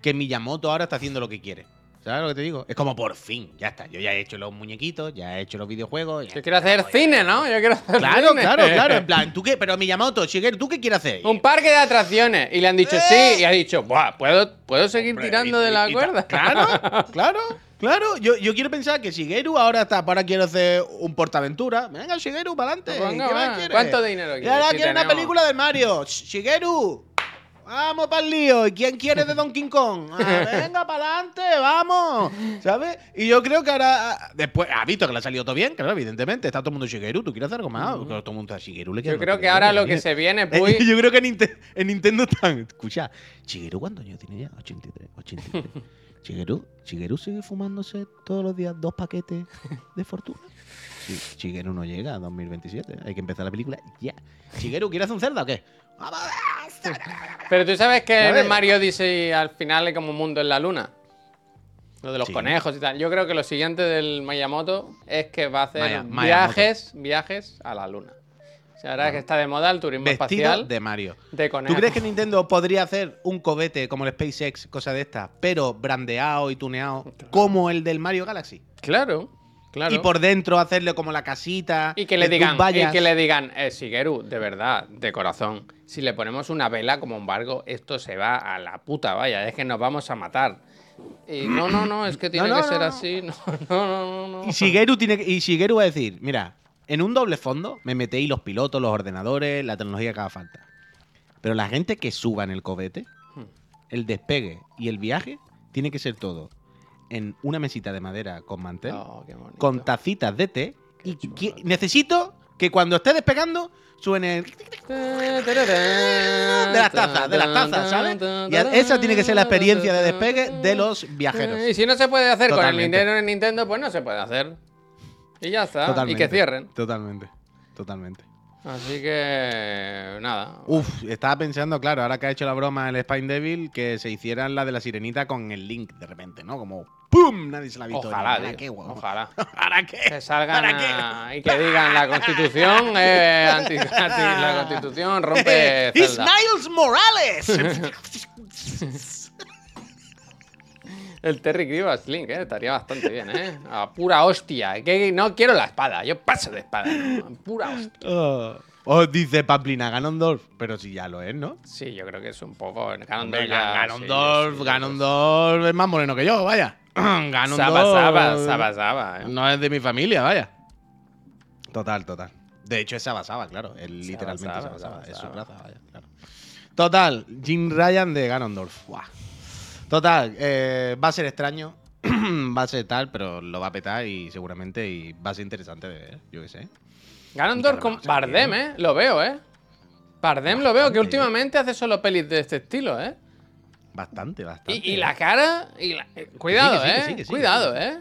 que Miyamoto ahora está haciendo lo que quiere. ¿Sabes lo que te digo? Es como por fin, ya está. Yo ya he hecho los muñequitos, ya he hecho los videojuegos. Yo quiero hacer cine, ¿no? Yo quiero hacer Claro, cine. claro, claro. En plan, ¿tú qué? *laughs* Pero Miyamoto, Shigeru, ¿tú qué quieres hacer? Un parque de atracciones. Y le han dicho ¡Eh! sí. Y ha dicho, Buah, ¿puedo, ¿puedo seguir Hombre, tirando y- de la y- y cuerda? Claro, *laughs* claro, claro. Yo, yo quiero pensar que Shigeru ahora está, ahora quiero hacer un portaventura. Venga, Shigeru, para adelante. Pues. ¿Cuánto dinero Y quieres? ahora Si quiero una película del Mario. Sh- Shigeru. Vamos para el lío. ¿Y quién quiere de Donkey Kong? Ah, *laughs* venga, para adelante, vamos. ¿Sabes? Y yo creo que ahora. ah, Después, ha visto que le ha salido todo bien, claro, evidentemente. Está todo el mundo Shigeru. ¿Tú quieres hacer algo más? Claro, todo el mundo a Shigeru le queda Yo creo que ahora lo que se viene, Eh, pues. Yo creo que en, Ninte- en Nintendo están. Escucha, Shigeru, ¿cuántos años tiene ya? 83. 83. Shigeru, Shigeru sigue fumándose todos los días dos paquetes de fortuna. Shigeru no llega a 2027. Hay que empezar la película ya. Shigeru, ¿quieres hacer un Zelda o qué? *laughs* Pero tú sabes que en Mario Odyssey al final hay como un mundo en la luna. Lo de los Sí. conejos y tal. Yo creo que lo siguiente del Miyamoto es que va a hacer Maya- Miyamoto. viajes, viajes a la luna. O sea, ahora que está de moda el turismo Vestido espacial de Mario. de conejos. ¿Tú crees que Nintendo podría hacer un cobete como el SpaceX, cosa de esta, pero brandeado y tuneado como el del Mario Galaxy? Claro, claro. Y por dentro hacerle como la casita. Y que le digan, y que le digan, eh, Shigeru, de verdad, de corazón, si le ponemos una vela como embargo, esto se va a la puta, vaya, es que nos vamos a matar. Y no, no, no, es que tiene no, que ser no. así. *laughs* No, no, no, no. Y Shigeru, tiene, y Shigeru va a decir, mira, en un doble fondo me metéis los pilotos, los ordenadores, la tecnología que haga falta. Pero la gente que suba en el cobete, Hmm. el despegue y el viaje, tiene que ser todo en una mesita de madera con mantel, Oh, con tacitas de té. Qué Y chulo. que- necesito que cuando esté despegando suene el De las tazas, de las tazas, ¿sabes? Y esa tiene que ser la experiencia de despegue de los viajeros. Y si no se puede hacer Totalmente. con el Nintendo en Nintendo, pues no se puede hacer. Y ya está. Totalmente. Y que cierren. Totalmente. Totalmente. Así que nada. Uf, estaba pensando, claro, ahora que ha hecho la broma el Spine Devil, que se hicieran la de la sirenita con el link de repente, ¿no? Como ¡pum! Nadie se la ha visto. Ojalá, tío, qué ojalá. *laughs* ¿Para qué? Que salgan ¿Para qué? y que digan la constitución *laughs* eh, anti, la constitución rompe *laughs* ¡It's Zelda. Morales! El Terry Crews Link, eh, estaría bastante bien, eh. A pura hostia. Que no quiero la espada, yo paso de espada. no, pura hostia. oh, oh, dice Pamplina Ganondorf, pero si ya lo es, ¿no? Sí, yo creo que es un poco. Ganondorf ya, Ganondorf, sí, sí, Ganondorf es más moreno que yo, vaya. *clears throat* Ganondorf. Saba, saba, saba, saba. eh. No es de mi familia, vaya. Total, total. De hecho, es Saba Saba, claro. Saba, literalmente Saba, Saba Saba. Saba, Es su raza, vaya, claro. Total, Jim Ryan de Ganondorf. Buah. Total, eh, va a ser extraño. *clears throat* va a ser tal, pero lo va a petar y seguramente y va a ser interesante de ver, yo qué sé. Ganondorf con Bardem, eh. Lo veo, eh. Bardem lo veo, que últimamente hace solo pelis de este estilo, eh. Bastante, bastante. Y, y la cara. Y la- Cuidado, eh. sí, que sí, Cuidado, que sí. eh.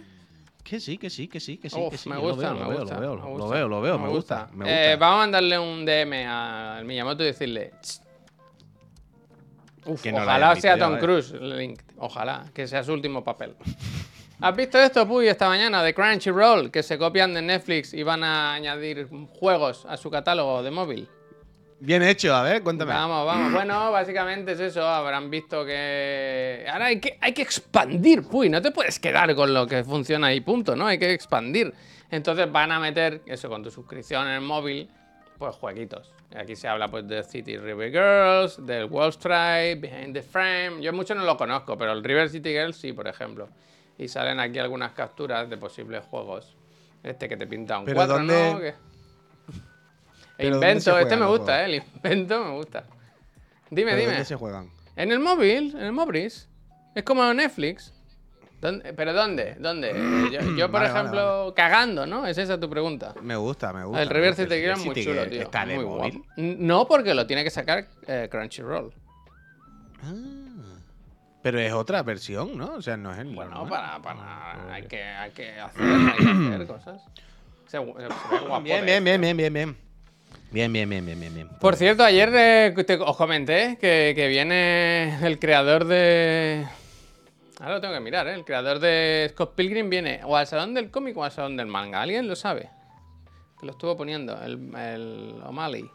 Que sí, que sí, que sí, que sí, Uf, que sí. me lo gusta, veo, me lo veo, gusta. Lo veo, me lo gusta, veo, lo veo, me gusta. Me gusta. Eh, vamos a mandarle un DM al Miyamoto y decirle. "Tss". Uf, Que no lo ojalá sea Tom ¿eh? Cruise, Link. Ojalá, que sea su último papel. *laughs* ¿Has visto esto, Puy, esta mañana de Crunchyroll? Que se copian de Netflix y van a añadir juegos a su catálogo de móvil. Bien hecho, a ver, cuéntame. Vamos, vamos. Bueno, básicamente es eso. Habrán visto que. Ahora hay que, hay que expandir, Puy. No te puedes quedar con lo que funciona y punto, ¿no? Hay que expandir. Entonces van a meter, eso, con tu suscripción en el móvil, pues jueguitos. Aquí se habla pues de City River Girls, del Wall Street, Behind the Frame. Yo mucho no lo conozco, pero el River City Girls sí, por ejemplo. Y salen aquí algunas capturas de posibles juegos. Este que te pinta un Pero cuadro, ¿dónde- ¿no? Que- pero ¿dónde se invento, este me gusta, eh, el invento me gusta. Dime, ¿Pero dime. ¿Dónde se juegan? En el móvil, en el Mobris. Es como Netflix. ¿Dónde- ¿Pero dónde? ¿Dónde? *clears throat* Yo, yo, por Vale, vale, ejemplo, cagando, ¿no? ¿Es esa tu pregunta? Me gusta, me gusta. el gusta. City Girl es muy chulo, tío. ¿Está de muy móvil? No, porque lo tiene que sacar eh, Crunchyroll. Ah, pero es otra versión, ¿no? O sea, no es el. Bueno, normal. para, para. Hay que, hay que hacer, hay que hacer cosas. Se, se ve guapo, Bien, bien, bien, bien, bien, bien. Bien, bien, bien, bien, bien, bien. Por cierto, ayer eh, te- os comenté que, que viene el creador de. Ahora lo tengo que mirar, ¿eh? El creador de Scott Pilgrim viene o al salón del cómic o al salón del manga. ¿Alguien lo sabe? Que lo estuvo poniendo, el, el O'Malley.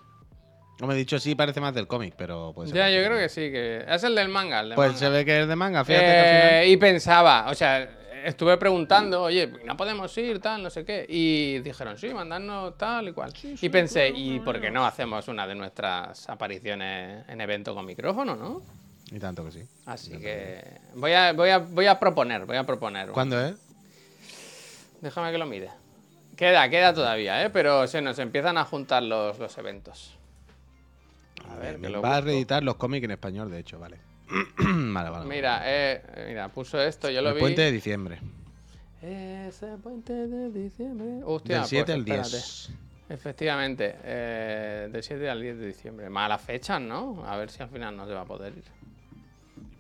No me he dicho sí, parece más del cómic, pero pues. Ya, yo creo que sí, que es el del manga. el Pues manga. se ve que es de manga, fíjate que al final- Eh, y pensaba, o sea, estuve preguntando, oye, no podemos ir, tal, no sé qué. Y dijeron, sí, mandarnos tal y cual. y pensé, ¿y por qué no hacemos una de nuestras apariciones en evento con micrófono, no? Y tanto que sí. Así que voy a, voy a, voy a proponer, voy a proponer. ¿Cuándo es? Déjame que lo mire. Queda, queda todavía, ¿eh? Pero se nos empiezan a juntar los, los eventos. A ver, que lo Va a reeditar los cómics en español, de hecho, *clears throat* vale. vale, vale. Mira, eh, mira, puso esto, yo lo el vi. puente de diciembre. Ese puente de diciembre. Hostia, del 7 pues al 10. espérate. Efectivamente, eh, del 7 al 10 de diciembre. Malas fechas, ¿no? A ver si al final no se va a poder ir.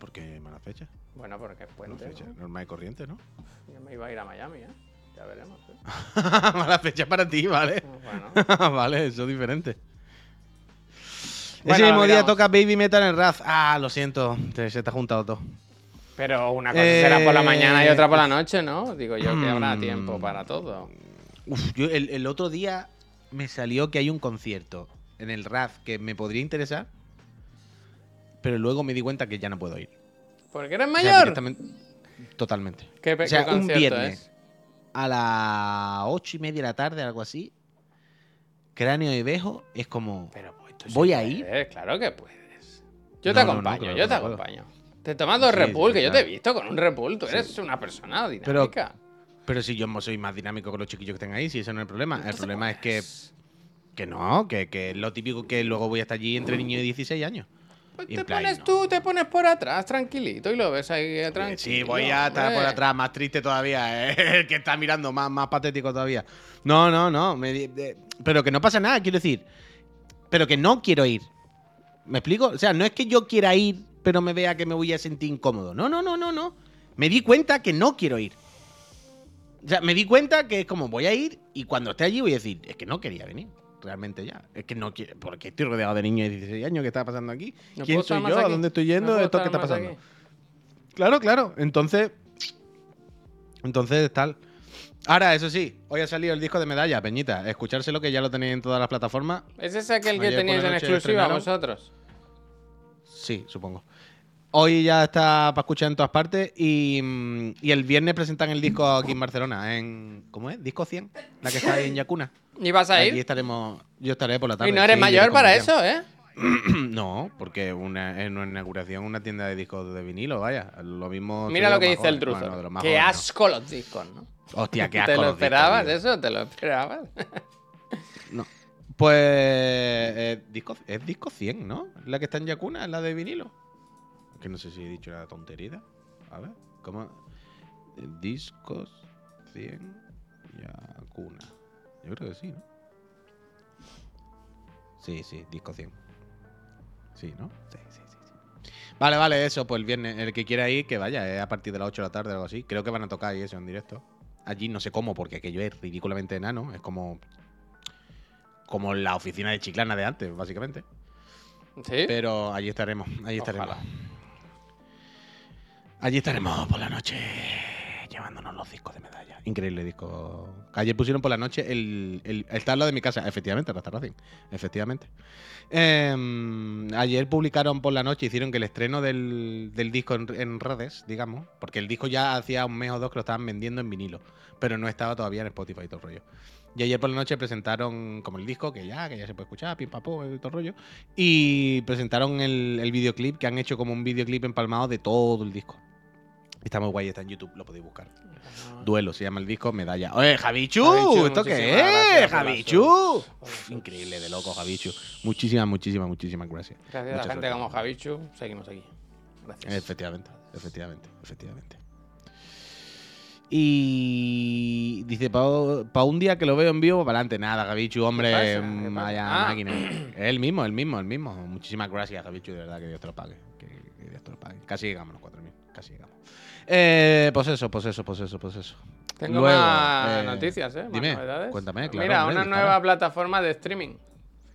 ¿Por qué mala fecha? Bueno, porque es Mala puente. fecha. ¿no? Normal y corriente, ¿no? Yo me iba a ir a Miami, ¿eh? Ya veremos. ¿eh? *laughs* mala fecha para ti, vale. Bueno, *laughs* vale, eso es diferente. Bueno, Ese mismo día toca Baby Metal en Raz. Ah, lo siento, se te ha juntado todo. pero una cosa será por la Eh, mañana y otra por la noche, ¿no? Digo yo que habrá mm. tiempo para todo. Uf, yo el, el otro día me salió que hay un concierto en el Raz que me podría interesar, pero luego me di cuenta que ya no puedo ir. Porque eres O sea, mayor. directamente- totalmente. ¿Qué, O sea, qué un viernes es? a las ocho y media de la tarde, algo así. Cráneo y Bejo es como. Pero pues, tú sí ¿Voy a ir? Claro que puedes. Yo te No, no, no, acompaño, yo te acompaño. Te tomas dos Sí, Bull, que yo te he visto con un Red Bull. Tú eres una persona Pero- dinámica. Pero si yo soy más dinámico que los chiquillos que estén ahí, si ese no es el problema. El problema es que. Que no, que, que es lo típico que luego voy a estar allí entre niños de 16 años. Pues te pones no. tú, te pones por atrás, tranquilito, y lo ves ahí eh, tranquilo. Sí, voy a estar por atrás, más triste todavía. ¿eh? *laughs* El que está mirando, más, más patético todavía. No, no, no. me pero que no pasa nada, quiero decir. Pero que no quiero ir. ¿Me explico? O sea, no es que yo quiera ir, pero me vea que me voy a sentir incómodo. No, no, no, no, no. Me di cuenta que no quiero ir. O sea, me di cuenta que es como voy a ir y cuando esté allí voy a decir, es que no quería venir. Realmente ya. Es que no quiero. Porque estoy rodeado de niños de 16 años. ¿Qué está pasando aquí? ¿No ¿Quién soy yo? ¿A dónde estoy ¿No yendo? puedo ¿Esto qué está pasando? aquí? Claro, claro. Entonces. Entonces, tal. Ahora, eso sí, hoy ha salido el disco de medalla, Peñita. Escuchárselo que ya lo tenéis en todas las plataformas. ¿Es ese aquel que Ayer teníais en exclusiva estrenaron. vosotros? Sí, supongo. Hoy ya está para escuchar en todas partes y, mm, y el viernes presentan el disco aquí en Barcelona, en ¿cómo es? Disco 100, la que está ahí en Yacuna. ¿Y vas a ir? estaremos, yo estaré por la tarde. Y no eres sí, mayor para eso, ¿eh? *clears throat* No, porque una, en una inauguración una tienda de discos de vinilo, vaya. Lo mismo. Mira lo que dice el jóvenes, bueno, Qué asco los discos, ¿no? Hostia, qué *laughs* ¿Te asco. lo los discos, esperabas eso? ¿Te lo esperabas? *laughs* No. Pues. eh, disco, es disco 100, ¿no? La que está en Yacuna, la de vinilo. Que no sé si he dicho la tontería. A ver, ¿cómo? Eh, Discos 100 Yacuna. Yo creo que sí, ¿no? Sí, sí, disco 100. Sí, ¿no? Sí, sí, sí. sí. Vale, vale, eso, pues el viernes. El que quiera ir, que vaya, es a partir de las 8 de la tarde o algo así. Creo que van a tocar y eso en directo. Allí no sé cómo, porque aquello es ridículamente enano. Es como. Como la oficina de Chiclana de antes, básicamente. ¿Sí? Pero allí estaremos, allí estaremos. Ojalá. Allí estaremos por la noche llevándonos los discos de medalla. Increíble disco. Ayer pusieron por la noche el, el, de mi casa. Efectivamente, Rasta Racing. Efectivamente. Eh, ayer publicaron por la noche, hicieron que el estreno del, del disco en, redes, digamos, porque el disco ya hacía un mes o dos que lo estaban vendiendo en vinilo, pero no estaba todavía en Spotify y todo el rollo. Y ayer por la noche presentaron como el disco, que ya, que ya se puede escuchar, pim pam y todo el rollo. Y presentaron el, el videoclip, que han hecho como un videoclip empalmado de todo el disco. Está muy guay, está en YouTube, lo podéis buscar. Duelo, se llama el disco Medalla. ¡Oye, Javichu! Javichu, ¿Esto qué gracias es? por la ¡Javichu! Uf, Increíble de loco, Javichu. Muchísimas, muchísimas, muchísimas gracias. Gracias a la gente suerte. como Javichu, seguimos aquí. Gracias. Efectivamente, efectivamente, efectivamente. Y dice, para un día que lo veo en vivo, para adelante, nada, Gabichu, hombre, vaya Ah. máquina. El mismo, el mismo, el mismo. Muchísimas gracias, Gabichu, de verdad, que Dios te lo pague. Que, que Dios te lo pague. Casi llegamos a los 4.000, casi llegamos. Eh, pues eso, pues eso, pues eso, pues eso. Tengo Luego, más eh, noticias, ¿eh? Más dime, novedades. cuéntame, claro, Mira, una nueva plataforma de streaming.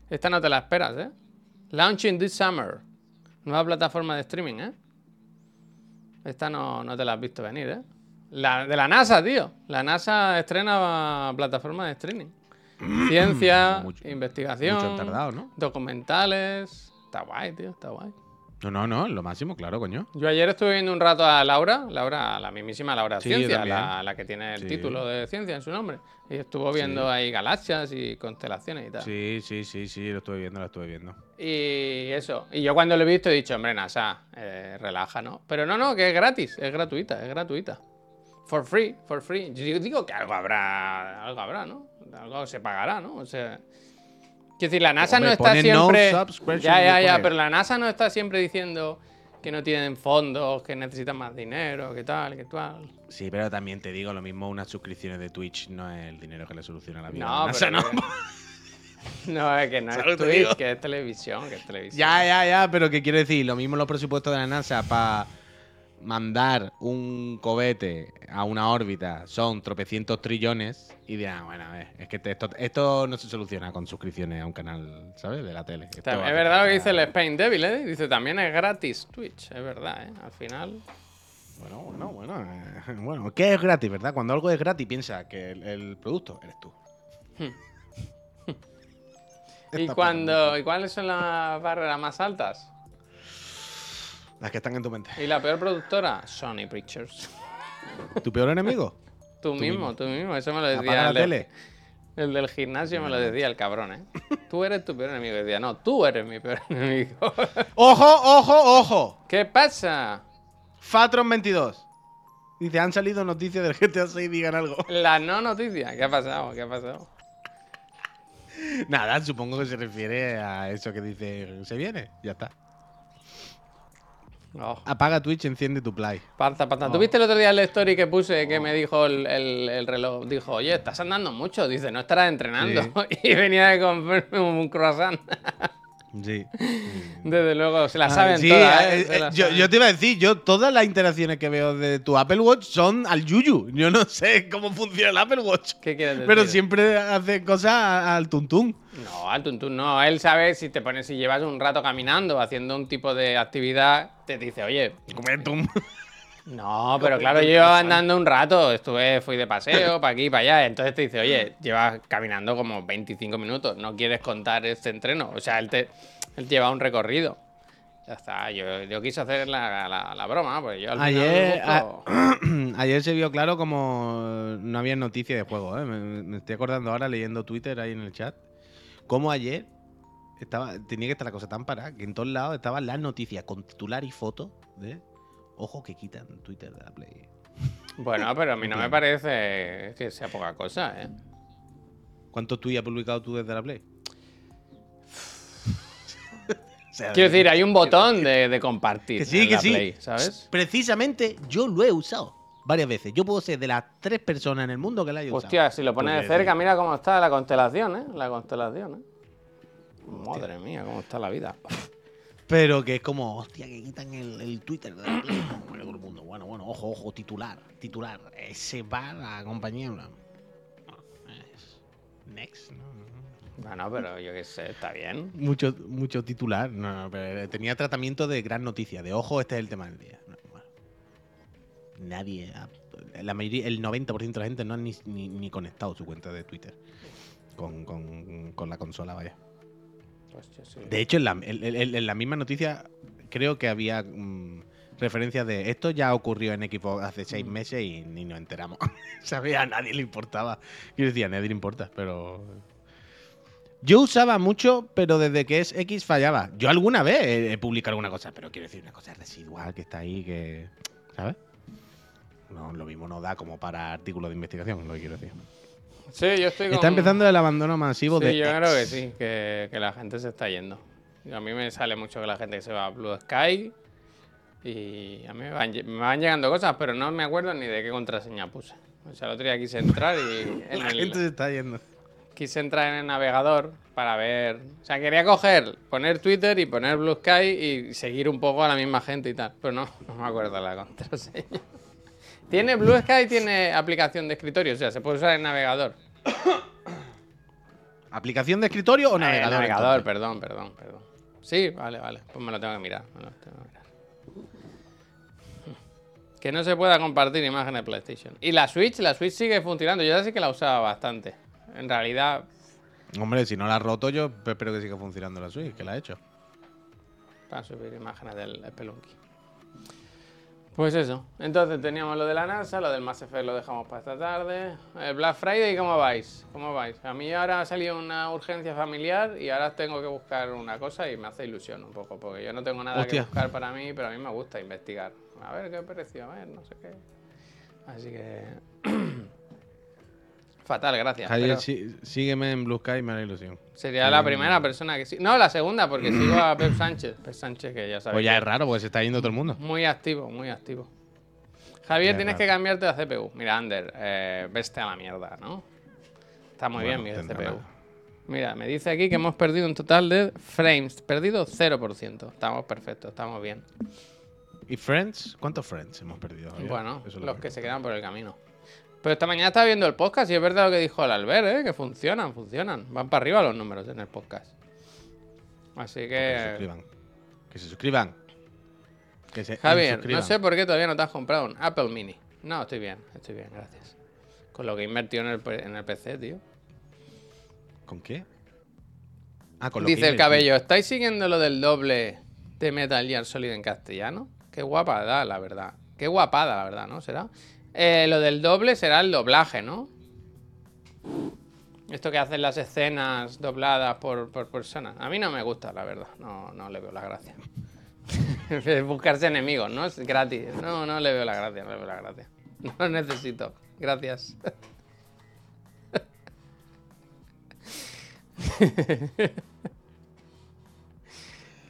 Esta no te la esperas, ¿eh? Launching this summer. Nueva plataforma de streaming, ¿eh? Esta no, no te la has visto venir, ¿eh? La, de la NASA, tío. La NASA estrena plataforma de streaming. *clears throat* Ciencia, Mucho- investigación, mucho tardado, ¿no? documentales. Está guay, tío, está guay. No, no, no, lo máximo, claro, coño. Yo ayer estuve viendo un rato a Laura, Laura, la mismísima Laura Sí, Ciencia, la, la que tiene el Sí. título de ciencia en su nombre. Y estuvo viendo ahí galaxias y constelaciones y tal. Sí, sí, sí, sí, lo estuve viendo, lo estuve viendo. Y eso. Y yo cuando lo he visto he dicho, hombre, NASA, eh, relaja, ¿no? Pero no, no, que es gratis, es gratuita, es gratuita. For free, for free. Yo digo que algo habrá, algo habrá, ¿no? Algo se pagará, ¿no? O sea. Quiero decir, la NASA Hombre, no está no siempre. ya, ya, ¿qué ya, pero la NASA no está siempre diciendo que no tienen fondos, que necesitan más dinero, que tal, que tal. Sí, pero también te digo, lo mismo unas suscripciones de Twitch no es el dinero que le soluciona la vida. a No, la NASA, pero. ¿no? que- *laughs* No, es que no ¿Sabes es? Twitch, que es televisión, que es televisión. Ya, ya, ya, pero que quiero decir, lo mismo los presupuestos de la NASA para mandar un cohete a una órbita son tropecientos trillones y dirán, bueno, a ver, es que te- esto, esto no se soluciona con suscripciones a un canal, ¿sabes? De la tele. Esto Es verdad lo que dice el Spain Devil, ¿eh? Dice también es gratis Twitch, es verdad, ¿eh? Al final. Bueno, bueno, bueno. eh, Bueno, ¿qué es gratis, verdad? Cuando algo es gratis, piensa que el, el producto eres tú. *laughs* ¿Y, Esta cuando, ¿Y cuáles son las barreras más altas? Las que están en tu mente. ¿Y la peor productora? Sony Pictures. ¿Tu peor enemigo? *laughs* Tú, mismo, tú mismo. Eso me lo decía la el, tele. *laughs* el del gimnasio, me lo decía el cabrón, ¿eh? *laughs* Tú eres tu peor enemigo. Y decía, no, tú eres mi peor enemigo. ¡Ojo, ojo, ojo! ¿Qué pasa? Fatron 22. Dice, han salido noticias del GTA 6, digan algo. La no noticia. ¿Qué ha pasado? ¿Qué ha pasado? Nada, supongo que se refiere a eso que dice, se viene, ya está. Oh. Apaga Twitch, enciende tu play. Parta, parta. ¿Tú viste el otro día el story que puse que me dijo el, el- el reloj? Dijo, oye, estás andando mucho. Dice, no estarás entrenando. *laughs* y venía de comerme un croissant. Sí. *laughs* Desde luego, se la Ah, saben sí, todas. eh, ¿eh? eh, Se yo, saben. yo te iba a decir, yo todas las interacciones que veo de tu Apple Watch son al yuyu. Yo no sé cómo funciona el Apple Watch. ¿Qué quieres decir? Pero siempre hace cosas al tuntún. No, al tuntún no. Él sabe si te pones, si llevas un rato caminando, haciendo un tipo de actividad, te dice, oye, Comentum. No, pero claro, yo iba andando un rato, estuve, fui de paseo, para aquí, para allá. Entonces te dice, oye, llevas caminando como 25 minutos, no quieres contar este entreno. O sea, él, te, él lleva un recorrido. Ya está, yo, yo quise hacer la, la- la broma, pues yo al Ayer, final busco- *clears throat* Ayer se vio claro como no había noticias de juego. ¿eh? Me, me estoy acordando ahora leyendo Twitter ahí en el chat. Como ayer estaba, tenía que estar la cosa tan parada que en todos lados estaban las noticias con titular y foto de ojo que quitan Twitter de la Play. Bueno, *laughs* pero a mí no me parece que sea poca cosa, ¿eh? ¿Cuántos tweets has publicado tú desde la Play? *laughs* Quiero decir, hay un botón de, de compartir que sí, en que la sí. Play, ¿sabes? Precisamente yo lo he usado varias veces. Yo puedo ser de las tres personas en el mundo que la haya usado. Hostia, si lo pones de cerca, mira cómo está la constelación, ¿eh? La constelación, ¿eh? Madre mía, cómo está la vida. Pero que es como, hostia, que quitan el, el Twitter de la Play. Bueno, todo el mundo, bueno, bueno, ojo, ojo, titular, titular. Ese va a la compañía. No, es next, ¿no? Bueno, pero yo qué sé, está bien. Mucho, mucho titular. No, no, pero tenía tratamiento de gran noticia. De ojo, este es el tema del día. No, bueno. Nadie, ha- la mayoría, el 90% de la gente no ha ni, ni- ni conectado su cuenta de Twitter con, con- con la consola, vaya. Hostia, sí. De hecho, en la, en- en- en la misma noticia creo que había mm, referencias de esto ya ocurrió en Xbox hace seis meses y ni nos enteramos. *laughs* Sabía, a nadie le importaba. Yo decía, a nadie le importa, pero... Yo usaba mucho, pero desde que es X fallaba. Yo alguna vez he, he publicado alguna cosa, pero quiero decir una cosa residual que está ahí, que... ¿Sabes? No, lo mismo no da como para artículos de investigación, lo que quiero decir. Sí, yo estoy con... Está empezando el abandono masivo Sí, de yo X. creo que sí, que, que la gente se está yendo. A mí me sale mucho que la gente se va a Blue Sky y a mí me van, me van llegando cosas, pero no me acuerdo ni de qué contraseña puse. O sea, el otro día quise entrar y *laughs* en La el- gente se está yendo. quise entrar en el navegador para ver. O sea, quería coger, poner Twitter y poner Blue Sky y seguir un poco a la misma gente y tal. Pero no, no me acuerdo la contraseña. Tiene Blue Sky, tiene aplicación de escritorio, o sea, se puede usar en navegador. ¿Aplicación de escritorio o Eh, navegador? navegador, perdón, perdón, perdón. Sí, vale, vale. Pues me lo tengo que mirar. me lo tengo que mirar. Que no se pueda compartir imágenes de PlayStation. Y la Switch, la Switch sigue funcionando. Yo ya sí que la usaba bastante. En realidad, Hombre, si no la ha roto, yo espero que siga funcionando la Switch, que la ha hecho. Para subir imágenes del Spelunky. Pues eso. Entonces teníamos lo de la NASA, lo del Mass Effect lo dejamos para esta tarde. El Black Friday, ¿cómo vais? ¿Cómo vais? A mí ahora ha salido una urgencia familiar y ahora tengo que buscar una cosa y me hace ilusión un poco, porque yo no tengo nada Hostia. que buscar para mí, pero a mí me gusta investigar. A ver qué precio, a ver, no sé qué. Así que... *clears throat* Fatal, gracias. Javier, sí- sígueme en Blue Sky, me da ilusión. Sería la primera persona que sí. No, la segunda, porque sigo a Pep *clears throat* Sánchez. Pep Sánchez, que ya sabes. Pues ya que es raro, porque se está yendo todo el mundo. Muy activo, muy activo. Javier, Ya, tienes que cambiarte la CPU. Mira, Ander, eh, veste a la mierda, ¿no? Está muy Bueno, bien mi CPU. nada. Mira, me dice aquí que hemos perdido un total de frames. Perdido 0%. Estamos perfectos, estamos bien. ¿Y Friends? ¿Cuántos Friends hemos perdido? Javier? Bueno, Eso es lo los que se quedan por el camino. Pero esta mañana estaba viendo el podcast y es verdad lo que dijo el Albert, ¿eh? Que funcionan, funcionan. Van para arriba los números en el podcast. Así Que se que... suscriban. Que se suscriban. Que se Javier, suscriban. no sé por qué todavía no te has comprado un Apple Mini. No, estoy bien, estoy bien, gracias. Con lo que he invertido en el, en el PC, tío. ¿Con qué? Ah, con lo que Dice el cabello, ¿estáis siguiendo lo del doble de Metal Gear Solid en castellano? Qué guapada, la verdad. Qué guapada, la verdad, ¿no? ¿Será? Eh, lo del doble será el doblaje, ¿no? Esto que hacen las escenas dobladas por, por personas. A mí no me gusta, la verdad. No, no le veo la gracia. *laughs* Buscarse enemigos, ¿no? Es gratis. No, no le veo la gracia, no le veo la gracia. No lo necesito. Gracias. *laughs*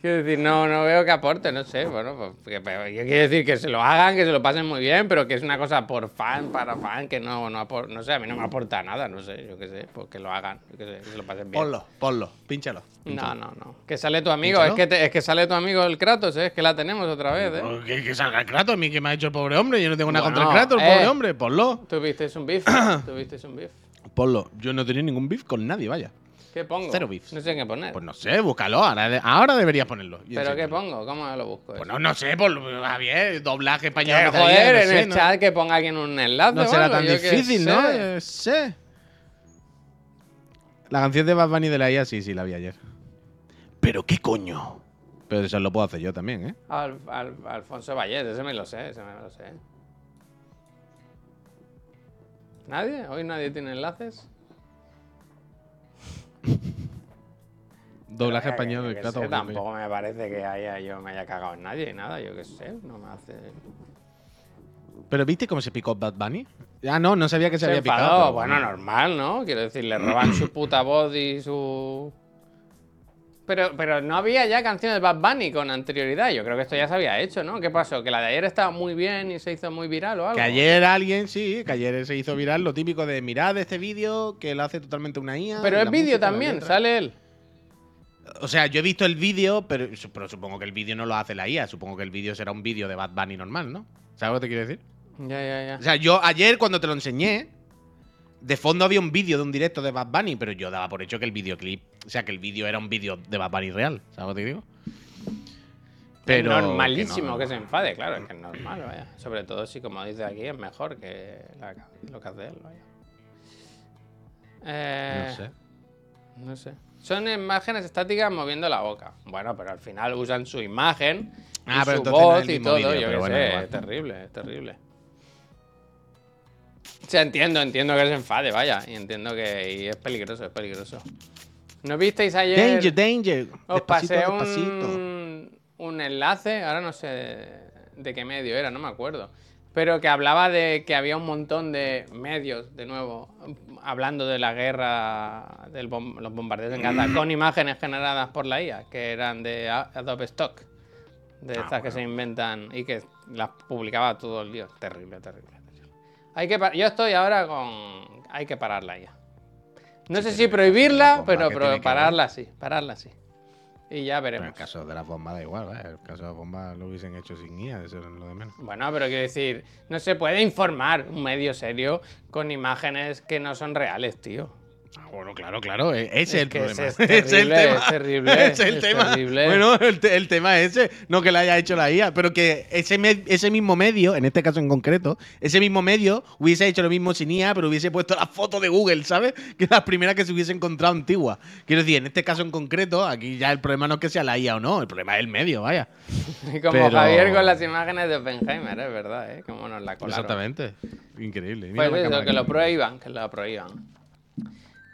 Quiero decir, no, no veo que aporte, no sé, bueno, pues, yo quiero decir que se lo hagan, que se lo pasen muy bien, pero que es una cosa por fan, para fan, que no, no, apor- no sé, a mí no me aporta nada, no sé, yo qué sé, pues que lo hagan, yo qué sé, que se lo pasen bien. Ponlo, ponlo, pínchalo. No, no, no, que sale tu amigo, Pínchalo. es que, te- es que sale tu amigo el Kratos, ¿eh? es que la tenemos otra vez, ¿eh? Que, que salga el Kratos, a mí que me ha hecho el pobre hombre. Yo no tengo nada Bueno, contra el Kratos, el pobre eh. hombre. Ponlo. Tuvisteis un beef, tuvisteis un beef. *coughs* Ponlo. Yo no tenía ningún beef con nadie, vaya. ¿Qué pongo? Cero beefs. No sé qué poner. Pues no sé, búscalo. Ahora, ahora deberías ponerlo. ¿Pero qué pongo? ¿Cómo lo busco? Pues eso? no, no sé, por Javier, doblaje español. Joder, no en sé, el no- chat que ponga aquí en un enlace. No será algo, tan difícil, ¿no? sé. Eh, sé. La canción de Bad Bunny de la IA, sí, sí, la vi ayer. ¿Pero qué coño? Pero eso lo puedo hacer yo también, ¿eh? Al, al- Alfonso Vallet, ese me lo sé, ese me lo sé. ¿Nadie? ¿Hoy nadie tiene enlaces? *laughs* Doblaje español del sé, Tampoco me parece que haya, yo me haya cagado en nadie, nada, yo qué sé, no me hace... ¿Pero viste cómo se picó Bad Bunny? Ah, no, no sabía que se, Se había enfadó, picado. bueno, normal, ¿no? Quiero decir, le roban su puta voz y su... Pero, pero no había ya canciones de Bad Bunny con anterioridad. Yo creo que esto ya se había hecho, ¿no? ¿Qué pasó? ¿Que la de ayer estaba muy bien y se hizo muy viral o algo? Que ayer alguien, sí, que ayer se hizo viral lo típico de mirad este vídeo que lo hace totalmente una IA. Pero es vídeo también, sale él. O sea, yo he visto el vídeo, pero, pero supongo que el vídeo no lo hace la IA. Supongo que el vídeo será un vídeo de Bad Bunny normal, ¿no? ¿Sabes lo que te quiero decir? Ya, ya, ya. O sea, yo ayer cuando te lo enseñé, de fondo había un vídeo de un directo de Bad Bunny, pero yo daba por hecho que el videoclip, o sea, que el vídeo era un vídeo de Bad Bunny real. ¿Sabes lo que te digo? Pero que normalísimo no. que, se enfade, claro, es que es normal, vaya. Sobre todo si, como dice aquí, es mejor que lo que hace él, vaya. Eh, No sé. No sé. Son imágenes estáticas moviendo la boca. Bueno, pero al final usan su imagen, y Ah, pero su es voz y todo. yo pero qué bueno, sé, es terrible, es terrible. O sea, entiendo, entiendo que se enfade, vaya. Y entiendo que y es peligroso, es peligroso. ¿No visteis ayer? Danger, danger. Os Despacito, pasé despacito. un, un enlace, ahora no sé de qué medio era, no me acuerdo. Pero que hablaba de que había un montón de medios, de nuevo, hablando de la guerra, de los bombardeos en Gaza, con imágenes generadas por la IA, que eran de Adobe Stock, de Ah, estas que se inventan y que las publicaba todo el día. Terrible, terrible. Hay que Yo estoy ahora con... Hay que pararla ya. No sé si prohibirla, pero que pararla sí, pararla sí. Y ya Pero en veremos. el caso de las bombas da igual. En el caso de las bombas lo hubiesen hecho sin IA, eso es lo de menos. Bueno, pero quiero decir, no se puede informar un medio serio con imágenes que no son reales, tío. Ah, Bueno, claro, claro, e- ese es, el que problema. ese es *laughs* Ese terrible, es terrible, *laughs* Ese es el es tema. terrible. Bueno, el, te- el tema es ese, no que la haya hecho la IA, pero que ese, me- ese mismo medio, en este caso en concreto, ese mismo medio hubiese hecho lo mismo sin IA, pero hubiese puesto la foto de Google, ¿sabes? Que es la primera que se hubiese encontrado antigua. Quiero decir, en este caso en concreto, aquí ya el problema no es que sea la IA o no, el problema es el medio, vaya. *laughs* Y como Pero- Javier con las imágenes de Oppenheimer, es verdad, ¿eh? Como nos la colaron. Exactamente. Increíble. Mira Pues eso, que aquí. lo prohíban, que lo prohíban.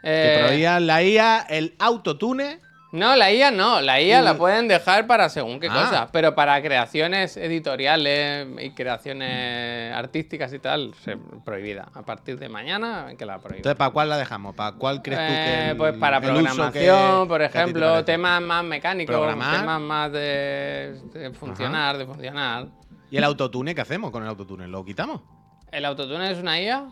Que Eh, prohíban la IA, el autotune. No, la IA no, la IA Y- la pueden dejar para según qué Ah. cosas, pero para creaciones editoriales y creaciones artísticas y tal, se, prohibida. A partir de mañana que la prohíban. Entonces, ¿para cuál la dejamos? ¿para cuál crees tú que Eh, el- pues para el uso que- programación, por que ejemplo, temas más mecánicos, Programar. temas más de, de funcionar, de funcionar. ¿Y el autotune qué hacemos con el autotune? ¿Lo quitamos? ¿El autotune es una IA?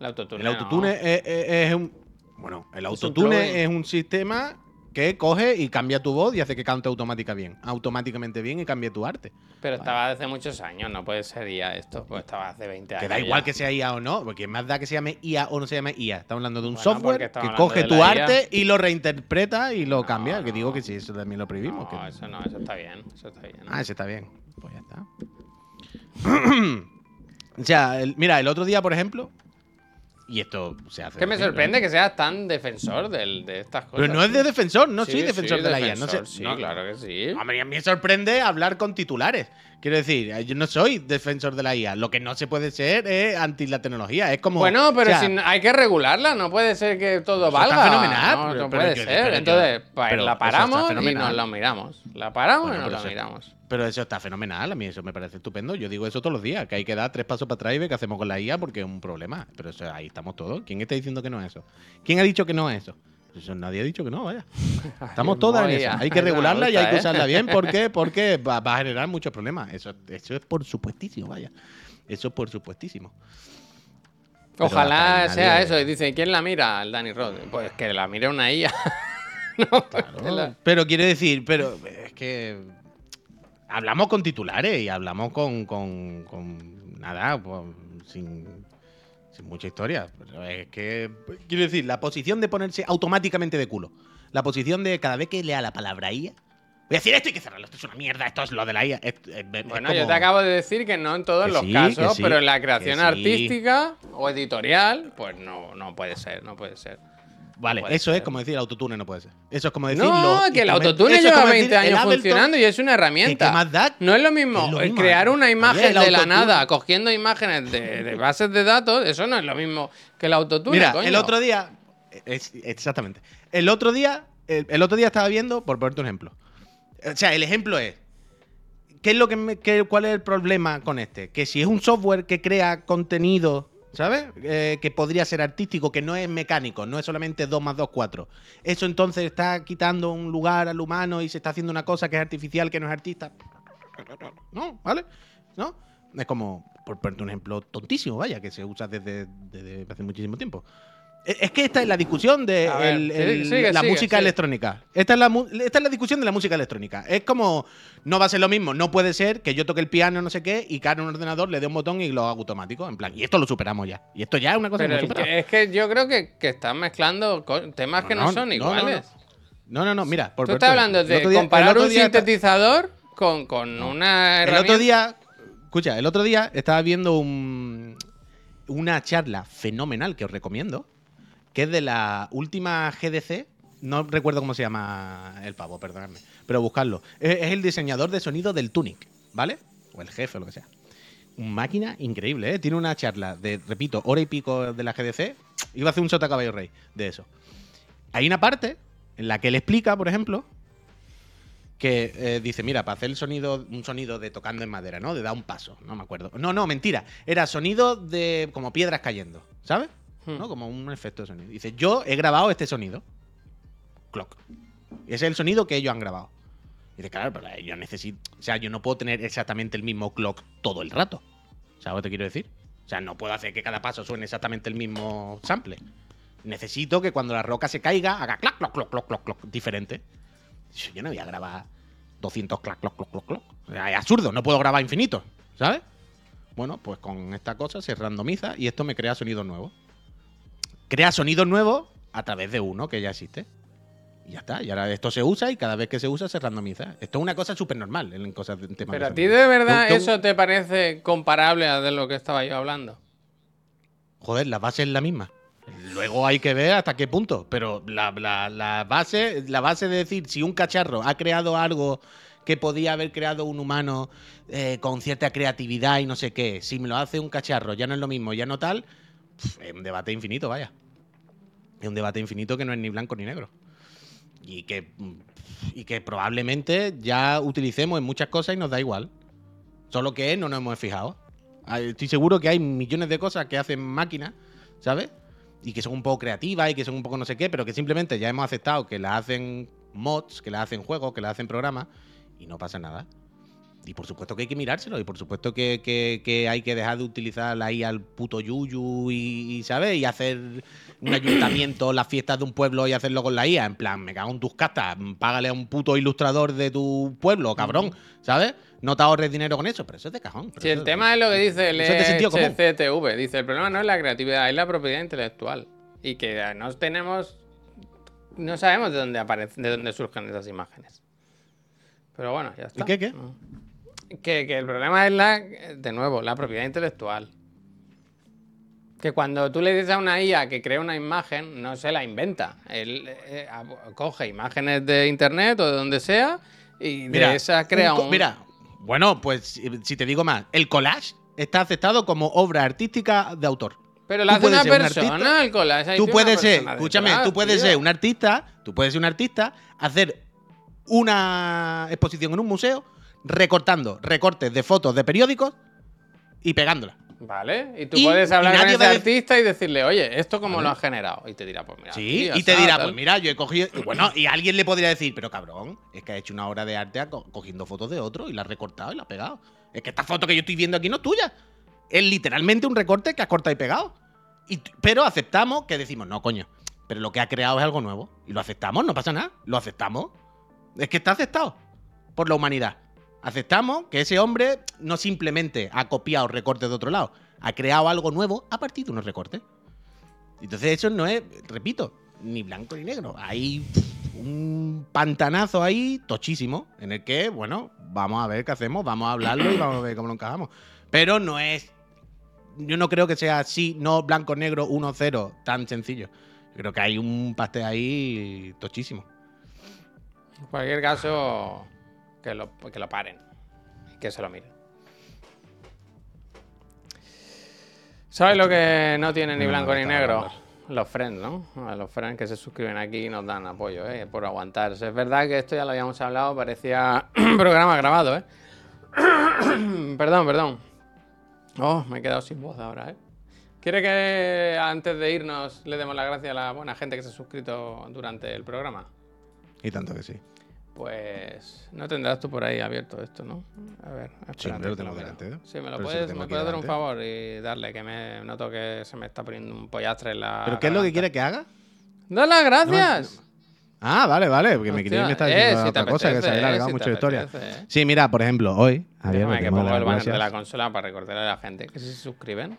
El autotune. El autotune no. es, es- es un. Bueno, el un autotune es un sistema que coge y cambia tu voz y hace que cante automática bien, automáticamente bien y cambie tu arte. Pero estaba hace muchos años, no puede ser IA esto, pues estaba hace 20 años. Que da igual ya. que sea IA o no, porque más da que se llame IA o no se llame IA. Estamos hablando de un Bueno, software que coge tu arte y lo reinterpreta y lo cambia. Que digo que sí, eso también lo prohibimos. No, que- eso no, eso está bien, eso está bien. Ah, ese está bien. Pues ya está. *clears throat* o sea, el- mira, el otro día, por ejemplo, y esto se hace. que me sorprende que seas tan defensor del- de estas cosas. Pero no es de defensor, no Sí, soy defensor sí, de la IA. No sé, Sí, no- claro que sí. Hombre, a mí me sorprende hablar con titulares. Quiero decir, yo no soy defensor de la IA. Lo que no se puede ser es anti la tecnología. Es como. Bueno, pero o sea, si no- hay que regularla, no puede ser que todo Eso valga. está fenomenal, No, pero- no pero puede ser. pero Entonces, pues, pero la paramos y nos lo miramos. La paramos Bueno, y nos eso- miramos. Pero eso está fenomenal. A mí eso me parece estupendo. Yo digo eso todos los días. Que hay que dar tres pasos para atrás y ver qué hacemos con la IA porque es un problema. Pero eso, ahí estamos todos. ¿Quién está diciendo que no es eso? ¿Quién ha dicho que no es eso? Eso nadie ha dicho que no, vaya. *laughs* Estamos todas en eso. Hay que *laughs* regularla y hay que ¿eh? usarla bien. ¿Por qué? *laughs* Porque va, va a generar muchos problemas. Eso, eso es por supuestísimo, vaya. Eso es por supuestísimo. Pero Ojalá sea nadie- eso. Y dice, ¿quién la mira? El Danny Rod. Pues que la mire una IA. no, la- Pero quiere decir, pero es que hablamos con titulares y hablamos con, con, con nada, pues, sin, sin mucha historia. Pero es que, quiero decir, la posición de ponerse automáticamente de culo. La posición de cada vez que lea la palabra IA. Voy a decir esto hay que cerrarlo, esto es una mierda, esto es lo de la IA. Es- es- es Bueno, yo te acabo de decir que no en todos Que los sí, casos, sí, pero en la creación sí. artística o editorial, pues no, no puede ser, no puede ser. Vale, puede eso es como decir autotune no puede ser. Eso es como decir. No, los que el autotune lleva como decir 20 el años funcionando y es una herramienta. qué más da, No es lo mismo, Es lo eh, mismo, crear una imagen el de la nada cogiendo imágenes de, de bases de datos, eso no es lo mismo que el autotune. Mira, coño. el otro día. es- exactamente. El otro día. El, el otro día estaba viendo, por ponerte un ejemplo. O sea, el ejemplo es. ¿Qué es lo que me- qué- ¿Cuál es el problema con este? Que si es un software que crea contenido, ¿sabes? Eh, que podría ser artístico, que no es mecánico, no es solamente 2 más 2, 4. Eso entonces está quitando un lugar al humano y se está haciendo una cosa que es artificial, que no es artista. No, ¿vale? ¿No? Es como, por ponerte un ejemplo tontísimo, vaya, que se usa desde, desde hace muchísimo tiempo. E- Es que esta es la discusión de ver, el- el- sigue, la sigue, música sigue. electrónica. Esta es, la, esta es la discusión de la música electrónica. Es como, no va a ser lo mismo, no puede ser que yo toque el piano, no sé qué, y en un ordenador le dé un botón y lo haga automático. En plan, y esto lo superamos ya. Y esto ya es una cosa Pero que el que- es que yo creo que, que están mezclando temas que no, No, son no, no, iguales. No, no, no, mira. Por Tú estás hablando. El de día- el comparar un sintetizador con, con una El herramienta. otro día, escucha, el otro día estaba viendo un- una charla fenomenal que os recomiendo, que es de la última GDC. No recuerdo cómo se llama el pavo, perdonadme, pero buscarlo. Es, el diseñador de sonido del Tunic, ¿vale? O el jefe o lo que sea. Máquina increíble, ¿eh? Tiene una charla de, repito, hora y pico de la GDC. Iba a hacer un sota caballo rey de eso. Hay una parte en la que él explica, por ejemplo, que eh, dice, mira, para hacer el sonido, un sonido de tocando en madera, ¿no? De dar un paso, no me acuerdo. No, no, mentira. Era sonido de como piedras cayendo, ¿sabes? ¿No? Como un efecto de sonido. Dice, yo he grabado este sonido. Clock. Es el sonido que ellos han grabado. Dice, claro, pero yo necesito. O sea, yo no puedo tener exactamente el mismo clock todo el rato. ¿Sabes lo que te quiero decir? O sea, no puedo hacer que cada paso suene exactamente el mismo sample. Necesito que cuando la roca se caiga haga clac, cloc, cloc, cloc, cloc, cloc, diferente. Yo no voy a grabar 200 clac, cloc, cloc, cloc, cloc. O sea, Es absurdo, no puedo grabar infinito, ¿sabes? Bueno, pues con esta cosa se randomiza y esto me crea sonidos nuevos. Crea sonidos nuevos a través de uno que ya existe. Y ya está. Y ahora esto se usa y cada vez que se usa se randomiza. Esto es una cosa súper normal en cosas de temas Pero a de ti sonido. de verdad Tú- tú- eso te parece comparable a de lo que estaba yo hablando. Joder, la base es la misma. Luego hay que ver hasta qué punto. Pero la, la- la base, la base de decir si un cacharro ha creado algo que podía haber creado un humano eh, con cierta creatividad y no sé qué, si me lo hace un cacharro, ya no es lo mismo, ya no tal, es un debate infinito, vaya. Es un debate infinito que no es ni blanco ni negro. Y que, y que probablemente ya utilicemos en muchas cosas y nos da igual. Solo que no nos hemos fijado. Estoy seguro que hay millones de cosas que hacen máquinas, ¿sabes? Y que son un poco creativas y que son un poco no sé qué, pero que simplemente ya hemos aceptado que las hacen mods, que las hacen juegos, que las hacen programas y no pasa nada. Y por supuesto que hay que mirárselo y por supuesto que, que- que hay que dejar de utilizar la IA al puto yuyu y, y, ¿sabes? Y hacer un ayuntamiento, las fiestas de un pueblo y hacerlo con la IA. En plan, me cago en tus castas, págale a un puto ilustrador de tu pueblo, cabrón, ¿sabes? No te ahorres dinero con eso, pero eso es de cajón. Si el tema es lo que dice el común. HCTV, dice, el problema no es la creatividad, es la propiedad intelectual. Y que no tenemos, no sabemos de dónde aparecen, de dónde surgen esas imágenes. Pero bueno, ya está. qué, qué? No. Que, que el problema es la, de nuevo, la propiedad intelectual. Que cuando tú le dices a una IA que crea una imagen, no se la inventa. Él eh, coge imágenes de internet o de donde sea y de esa crea un. Mira, bueno, pues si te digo más, el collage está aceptado como obra artística de autor. Pero la hace una un persona, el collage. Tú puedes ser, escúchame, tú puedes tío. ser un artista, tú puedes ser un artista, hacer una exposición en un museo recortando recortes de fotos de periódicos y pegándolas. Vale, y tú Y- puedes hablar con ese artista y decirle, oye, ¿esto cómo lo has generado? Y te dirá, pues mira. Sí, y te dirá, tal. pues mira, yo he cogido. y Bueno, y alguien le podría decir, pero cabrón, es que ha hecho una obra de arte co- cogiendo fotos de otro y la ha recortado y la ha pegado. Es que esta foto que yo estoy viendo aquí no es tuya. Es literalmente un recorte que has cortado y pegado. Y pero aceptamos que decimos, no, coño, pero lo que ha creado es algo nuevo. Y lo aceptamos, no pasa nada. Lo aceptamos. Es que está aceptado por la humanidad. Aceptamos que ese hombre no simplemente ha copiado recortes de otro lado, ha creado algo nuevo a partir de unos recortes. Entonces eso no es, repito, ni blanco ni negro. Hay un pantanazo ahí tochísimo en el que, bueno, vamos a ver qué hacemos, vamos a hablarlo y vamos a ver cómo lo encajamos. Pero no es, yo no creo que sea así, no blanco, negro, 1-0, tan sencillo. Creo que hay un pastel ahí tochísimo. En cualquier caso, que lo, que lo paren. Y que se lo miren. ¿Sabes lo que no tiene ni blanco ni negro? Los friends, ¿no? A Los friends que se suscriben aquí y nos dan apoyo, ¿eh? Por aguantarse. Es verdad que esto ya lo habíamos hablado, parecía *clears throat* programa grabado, ¿eh? *clears throat* perdón, perdón. Oh, me he quedado sin voz ahora, ¿eh? ¿Quiere que antes de irnos le demos las gracias a la buena gente que se ha suscrito durante el programa? Y tanto que sí. Pues no tendrás tú por ahí abierto esto, ¿no? A ver, espérate. hombre, lo tengo delante, ¿eh? Sí, me lo Pero si lo puedes, tengo me puedes dar un favor y darle, que me noto que se me está poniendo un pollastre en la. ¿Pero qué es lo que quiere que haga? ¡Da las gracias! Ah, vale, vale, porque me quería que me estaba eh, diciendo si otra cosa, que se había eh, alargado si mucho la historia. apetece, eh. Sí, mira, por ejemplo, hoy, Déjame le que pongo el banner de la consola para recordarle a la gente que si se suscriben.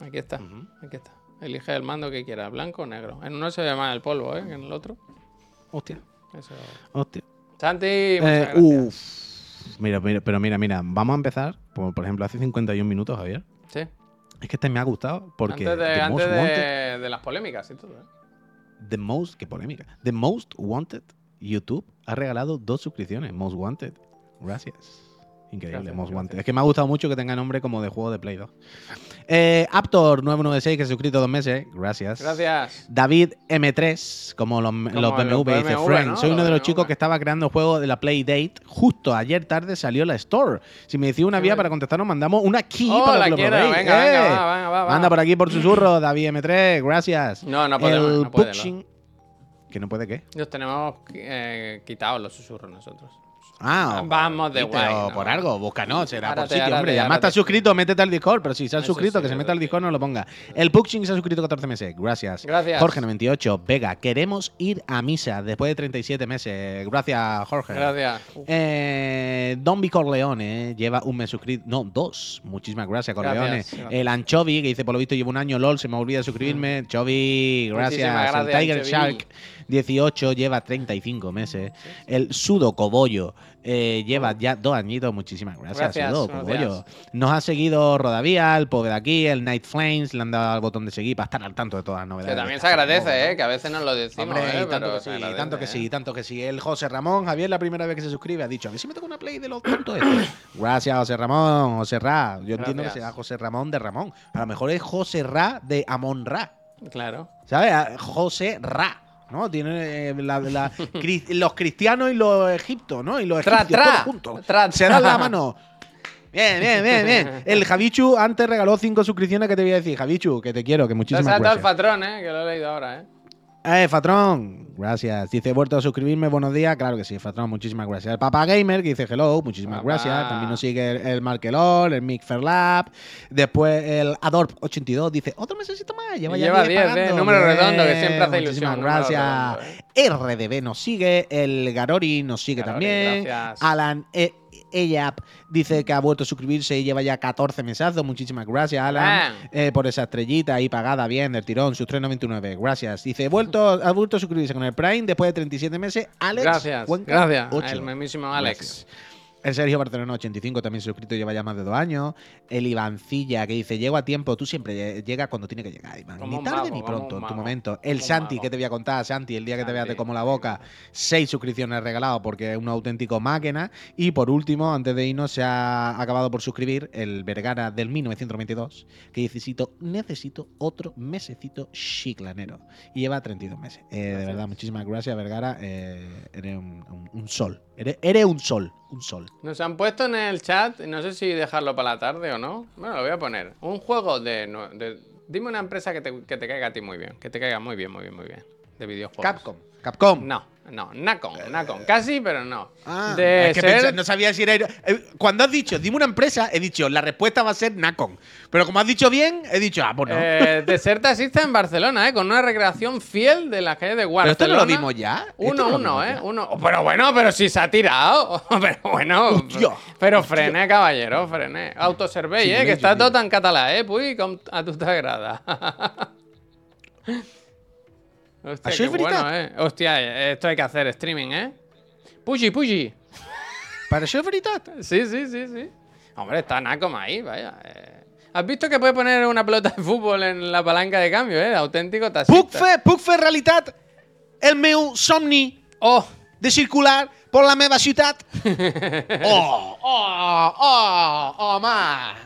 Aquí está, aquí está. Elige el mando que quieras, blanco o negro. En uno se ve más el polvo, ¿eh? Que en el otro. Hostia, Eso. hostia. Santi, Eh, gracias. uf. Mira, mira, pero mira, mira, vamos a empezar, por, por ejemplo, hace 51 minutos, Javier. Sí. Es que este me ha gustado porque antes de, The Most antes de- Wanted, de las polémicas y todo. ¿eh? The Most, qué polémica. The Most Wanted YouTube ha regalado dos suscripciones. Most Wanted. Gracias. Increíble, Gracias, Most gracias. Es que me ha gustado mucho que tenga nombre como de juego de Play 2. Eh, Aptor996, que se ha suscrito dos meses. Gracias. Gracias. David M3, como los, los los BMW, dice ¿no? soy uno de los BMW. chicos que estaba creando el juego de la Playdate. Justo ayer tarde salió la Store. Si me decís una vía para contestarnos, mandamos una key Oh, para la que lo quiero. probéis. Venga, ¡Eh! venga, va, venga, va, va. Manda por aquí por susurro, *clears throat* David M3, gracias. No, no podemos, El no puede, Pushing- ¿Que no puede qué? Los tenemos eh, quitados los susurros nosotros. Ah, Vamos de guay, O ¿no? por algo, búscanos, será por sitio, hombre. árate, Ya más árate. estás suscrito, métete al Discord, pero si se ha Eso suscrito, sí, que se meta al. Discord, no lo ponga. El Puxing se ha suscrito 14 meses, gracias. Gracias. Jorge98, Vega, queremos ir a misa después de 37 meses. Gracias, Jorge. Gracias. Eh, Don. Corleone eh, lleva un mes suscrito. No, dos. Muchísimas gracias, Corleone. Gracias. El Anchovi, que dice, por lo visto llevo un año LOL, se me olvida suscribirme. Chovi, gracias. El Tiger. Shark, 18, lleva 35 meses. El Sudo Cobollo eh, lleva ya dos añitos. Muchísimas gracias, Gracias, Sudo. Cobollo. Nos ha seguido Rodavía, el Pobre de aquí, el Night Flames, le han dado al botón de seguir para estar al tanto de todas las novedades. Que también se agradece. ¿eh? Que a veces nos lo decimos, Hombre, ¿eh? y tanto que sí, agradece, tanto que ¿eh? sí, tanto que sí. El José Ramón, Javier, la primera vez que se suscribe, ha dicho, a ver si me toca una play de los tontos estos. Gracias, José Ramón, José Ra. Yo entiendo que sea José Ramón de Ramón. A lo mejor es José Ra de Amón Ra. Claro. ¿Sabes? José Ra. ¿No? Tiene eh, la- la- los cristianos y los egiptos, ¿no? Y los egipcios tra, todos juntos. tra, Se dan la mano. *laughs* Bien, bien, bien, bien. El Javichu antes regaló cinco suscripciones que te voy a decir. Javichu, que te quiero, que Te ha muchísimas saltado el gracias. patrón, ¿eh? Que lo he leído ahora, ¿eh? Eh, Fatrón, gracias. Dice, he vuelto a suscribirme, buenos días. Claro que sí, Fatrón, muchísimas gracias. El Papa Gamer, que dice hello, muchísimas Papá. gracias. También nos sigue el, el Markelor, el Mick Ferlab. Después el Adorp82 dice, otro mesecito más, lleva Y ya lleva 10 10, pagando. ¿eh? Número redondo, que siempre hace ilusión, Muchísimas gracias. redondo, RDB nos sigue, el Garori nos sigue Garori, también. gracias. Alan e Eyap dice que ha vuelto a suscribirse y lleva ya 14 mesazos. Muchísimas gracias, Alan eh, por esa estrellita ahí pagada bien del tirón, sus 3.99. Gracias. Dice, he vuelto, ha vuelto a suscribirse con el Prime después de 37 meses. Alex. Gracias. Cuenca, Gracias. El mismísimo Alex. Gracias. El Sergio Barcelona 85 también suscrito, lleva ya más de dos años. El Ivancilla que dice, llego a tiempo, tú siempre llegas cuando tiene que llegar, Iván. Ni tarde mago, ni pronto, en tu momento. El Santi, mago. que te voy a contar, Santi, el día que te veas Santi. como la boca, seis suscripciones regalado porque es un auténtico máquina. Y por último, antes de irnos, se ha acabado por suscribir el Vergara del 1992, que necesito, necesito otro mesecito chiclanero. Y lleva 32 meses. Eh, de verdad, muchísimas gracias, Vergara. Eh, eres un, un- un sol. Eres, eres un sol. Un sol. Nos han puesto en el chat, no sé si dejarlo para la tarde o no. Bueno, lo voy a poner. Un juego de. de- dime una empresa que te, que te caiga a ti muy bien. Que te caiga muy bien, muy bien, muy bien. De videojuegos. Capcom. Capcom. No, no, Nacon, Nacon. Casi, pero no. Ah, de es que ser- pensé- no sabía si era. eh, Cuando has dicho, dime una empresa, he dicho, la respuesta va a ser Nacon. Pero como has dicho bien, he dicho, ah, pues no. eh, Desert taxista en Barcelona, ¿eh? Con una recreación fiel de la calle de pero Barcelona. esto no lo dimos ya. Uno, no lo uno, vimos ¿eh? ya. Uno. Oh, Pero bueno, pero si se ha tirado. *laughs* Pero bueno. Hostia, pero frené, caballero, frené. Autoservei, Sí, ¿eh? Que está todo tío. tan català, ¿eh? Puy, a tu t'agrada. *laughs* Hostia, qué bueno, ¿eh? Hostia, esto hay que hacer streaming, ¿eh? Para això és veritat. Sí, sí, sí, sí. Hombre, está Nacom ahí, vaya. eh. ¿Has visto que puede poner una pelota de fútbol en la palanca de cambio, eh? Auténtico taxista. Puc fer, puc fer realitat el meu somni ¡Oh! de circular per la meva ciutat? *laughs* oh, oh, oh, home,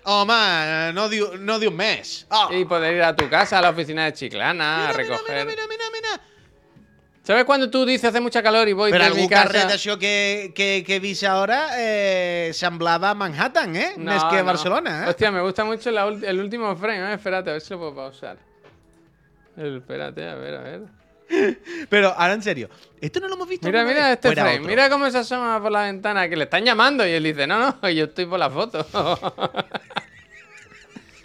home, no diu, no diu més. Oh. Y poder ir a tu casa, a la oficina de Chiclana, a Mira, mira, recoger. mira, mira, mira. ¿Sabes cuando tú dices hace mucha calor y voy Però de mi casa? carrer d'això que, que, que he vist ara eh, semblava Manhattan, eh? No, Més que no. Barcelona, eh? Hostia, me gusta mucho la el último frame. eh. Espérate, a ver si lo puedo pausar. Espérate, a ver, a ver. *laughs* Pero ahora en serio, ¿esto no lo hemos visto? Mira, mira vez? este ¿O era frame. otro? Mira cómo se asoma por la ventana, que le están llamando. Y él dice, no, no, *laughs* yo estoy por la foto. *laughs*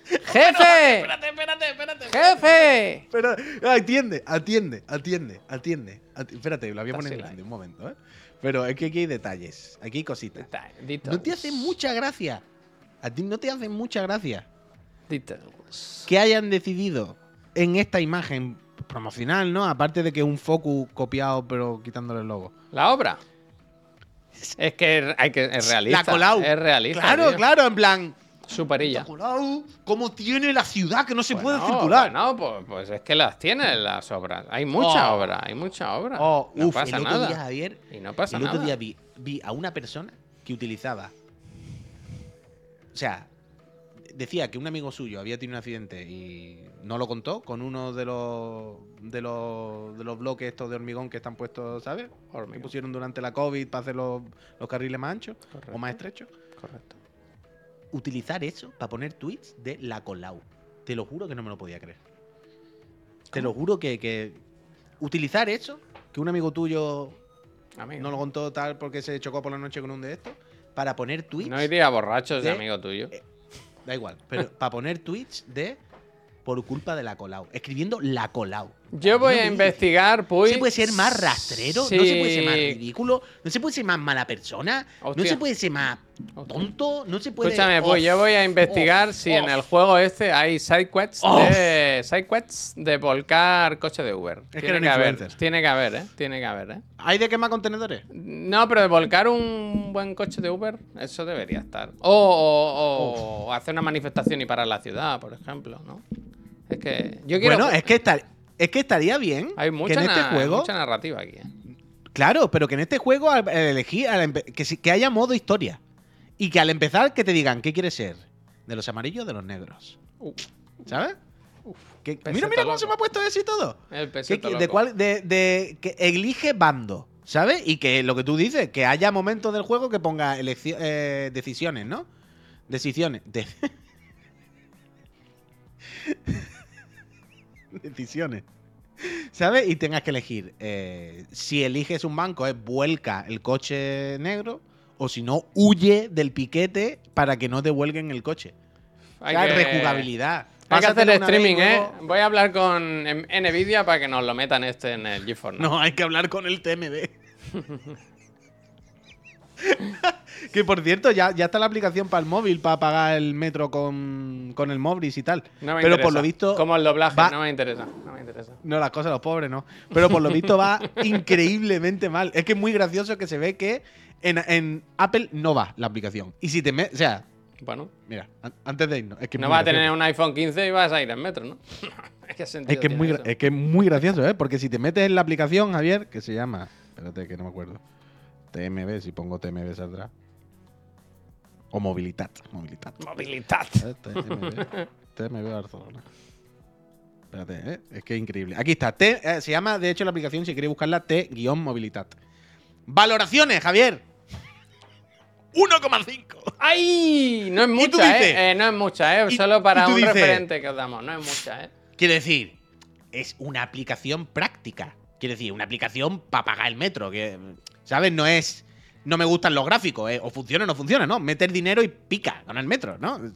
¡Jefe! Espérate, espérate, espérate. ¡Jefe! Pero, atiende, atiende, atiende, atiende. ati- espérate, lo voy a poner en grande un momento, ¿eh? Pero es que aquí hay detalles, aquí hay cositas. No te hace mucha gracia. A ti no te hace mucha gracia Details. que hayan decidido en esta imagen promocional, ¿no? Aparte de que un focus copiado pero quitándole el logo. La obra. Es que hay que es realista. La Colau. Es realista. Claro, tío. claro, en plan. Superilla. La Colau, ¿cómo tiene la ciudad que no se puede circular? bueno, pues, pues es que las tienen las obras. Hay mucha Oh. obra, hay mucha obra. Oh, no uf, pasa el otro nada. día, Javier, y no pasa el otro nada. día vi, vi a una persona que utilizaba. O sea, decía que un amigo suyo había tenido un accidente y no lo contó con uno de los de los, de los bloques estos de hormigón que están puestos, ¿sabes? Que Hormigón. pusieron durante la COVID para hacer los, los carriles más anchos o más estrechos. Correcto. Utilizar eso para poner tweets de la Colau. Te lo juro que no me lo podía creer. Te lo juro que, que utilizar eso, que un amigo tuyo Amigo. no lo contó tal porque se chocó por la noche con un de estos, para poner tweets. No iría borrachos de de- amigo tuyo. Da igual, pero *laughs* para poner tweets de por culpa de la Colau. Escribiendo la Colau. Yo voy No a investigar, ¿No pues. se puede ser más rastrero? ¿No se puede ser más ridículo? ¿No se puede ser más mala persona? ¿No se puede ser más tonto? ¿No se puede...? Escúchame, pues yo voy a investigar si en el juego este hay sidequests Oh. de sidequests de volcar coche de Uber. que tiene eran que haber, tiene que haber, ¿eh? Tiene que haber, ¿eh? ¿Hay de quemar contenedores? No, pero de volcar un buen coche de Uber, eso debería estar. O, o- o hacer una manifestación y parar la ciudad, por ejemplo, ¿no? Es que yo quiero. Bueno, es que, estar- es que estaría bien hay que mucha, en este juego... mucha narrativa aquí. ¿eh? Claro, pero que en este juego al, elegir, que, que haya modo historia. Y que al empezar que te digan, ¿qué quieres ser? ¿De los amarillos o de los negros? Uh, ¿Sabes? Que- peseto mira, mira cómo loco. se me ha puesto eso y todo. el Que- de cuál, de, de- que elige bando, ¿sabes? Y que lo que tú dices, que haya momentos del juego que ponga eh, decisiones, ¿no? Decisiones. De- *laughs* decisiones. ¿Sabes? Y tengas que elegir. eh, si eliges un banco, es vuelca el coche negro. O si no, huye del piquete para que no te vuelquen el coche. Hay O sea, que- rejugabilidad. Hay que hacer streaming, ¿eh? Voy a hablar con Nvidia para que nos lo metan este en el GeForce. Now. No, hay que hablar con el TMD. *laughs* que por cierto, ya, ya está la aplicación para el móvil para pagar el metro con, con el Mobris y tal. No me Pero interesa. por lo visto. Como el doblaje, va- no me interesa. No me interesa. No, las cosas los pobres no. Pero por lo visto va *laughs* increíblemente mal. Es que es muy gracioso que se ve que en, en Apple no va la aplicación. Y si te metes. O sea, Bueno, mira, an- antes de irnos. Es que no vas a tener un iPhone 15 y vas a ir en metro, ¿no? *laughs* es que, Es que es, tiene muy, es que es muy gracioso, ¿eh? Porque si te metes en la aplicación, Javier, que se llama. Espérate, que no me acuerdo. TMB, si pongo TMB saldrá. O. Mobilitat. Movilidad. ¿Eh? TMB. TMB Barcelona. Espérate, ¿eh? Es que es increíble. Aquí está. T, eh, se llama, de hecho, la aplicación, si queréis buscarla, T-Mobilitat. Valoraciones, Javier. 1,5. ¡Ay! No es ¿Y tú mucha, dices? ¿eh? Eh, No es mucha, ¿eh? Solo para un dices- referente que os damos. No es mucha, ¿eh? Quiere decir, es una aplicación práctica. Quiere decir, una aplicación para pagar el metro. Que, ¿Sabes? No es. No me gustan los gráficos, ¿eh? o funciona o no funciona, ¿no? Meter dinero y pica con el metro, ¿no? Vamos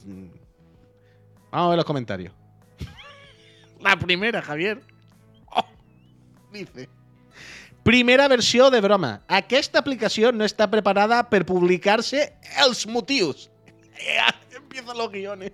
a ver los comentarios. *laughs* La primera, Javier. Oh, dice. Primera versió de broma. Aquesta aplicació no està preparada per publicar-se els motius. *laughs* Empiezan los guiones.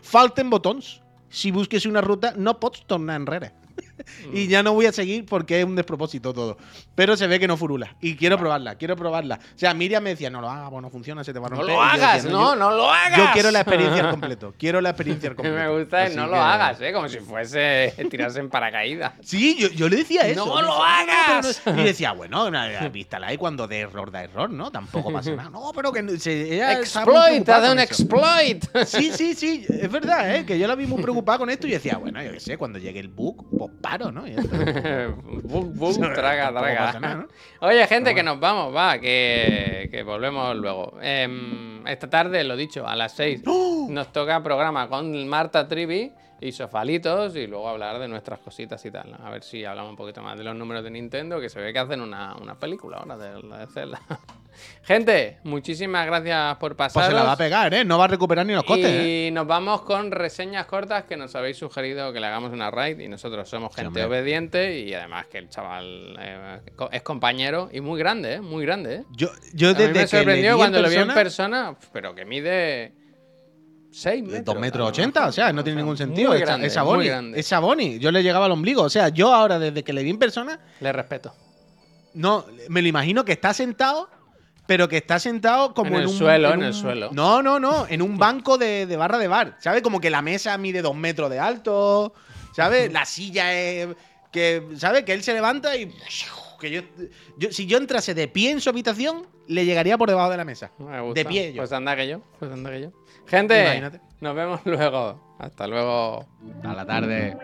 Falten botons. Si busques una ruta, no pots tornar enrere. *laughs* Mm. y ya no voy a seguir porque es un despropósito todo. Pero se ve que no furula. Y quiero probarla, quiero probarla. O sea, Miriam me decía, no lo hagas, no funciona, se te va a No romper. lo Y yo hagas, decía, no, yo- no lo hagas. Yo quiero la experiencia al *laughs* completo. Quiero la experiencia al *laughs* completo. me gusta es Así no que- lo hagas, ¿eh? Como si fuese tirarse en paracaídas. Sí, yo, yo le decía eso. ¡No lo decía, "No, hagas! no". Y decía, bueno, na- vístala ahí cuando de error da error, ¿no? Tampoco pasa nada. No, pero que no- se, Exploit, hace un exploit. Sí, sí, sí, es verdad, ¿eh? Que yo la vi muy preocupada con esto y decía, bueno, yo qué sé, cuando llegue el bug, pues ¿no? *laughs* Bum, bum, *laughs* traga, nada, traga. ¿no? Oye, gente, que nos vamos, va, que, que volvemos luego. Em, esta tarde, lo dicho, a las 6 ¡Oh! nos toca programa con Marta Trivi y Sofalitos y luego hablar de nuestras cositas y tal. ¿no? A ver si hablamos un poquito más de los números de Nintendo, que se ve que hacen una, una película ahora de, de Zelda. *laughs* gente, muchísimas gracias por pasar. Pues se la va a pegar, ¿eh? No va a recuperar ni los costes, ¿eh? Y nos vamos con reseñas cortas que nos habéis sugerido que le hagamos una raid y nosotros somos Sí, gente hombre. obediente y además que el chaval eh, es compañero y muy grande, ¿eh? Muy grande, ¿eh? Yo, yo A mí desde me que le sorprendió cuando en lo vi en persona, persona, pero que mide 6 metros. 2 metros ¿no? 80, o sea, no tiene ningún sentido. Muy grande, es Saboni. muy grande. Es Saboni. Yo le llegaba al ombligo. O sea, yo ahora, desde que le vi en persona, Le respeto. no, me lo imagino que está sentado, pero que está sentado como En en, el un. suelo, en el un- suelo. No, no, no. En un banco de, de barra de bar. ¿Sabes? Como que la mesa mide dos metros de alto. ¿Sabes? La silla es. Que, ¿Sabes? Que él se levanta y. Que yo, yo- si yo entrase de pie en su habitación, le llegaría por debajo de la mesa. Me gusta. De pie yo. Pues anda que yo. Pues anda que yo. Gente, Imagínate. nos vemos *laughs* luego. Hasta luego. A la tarde.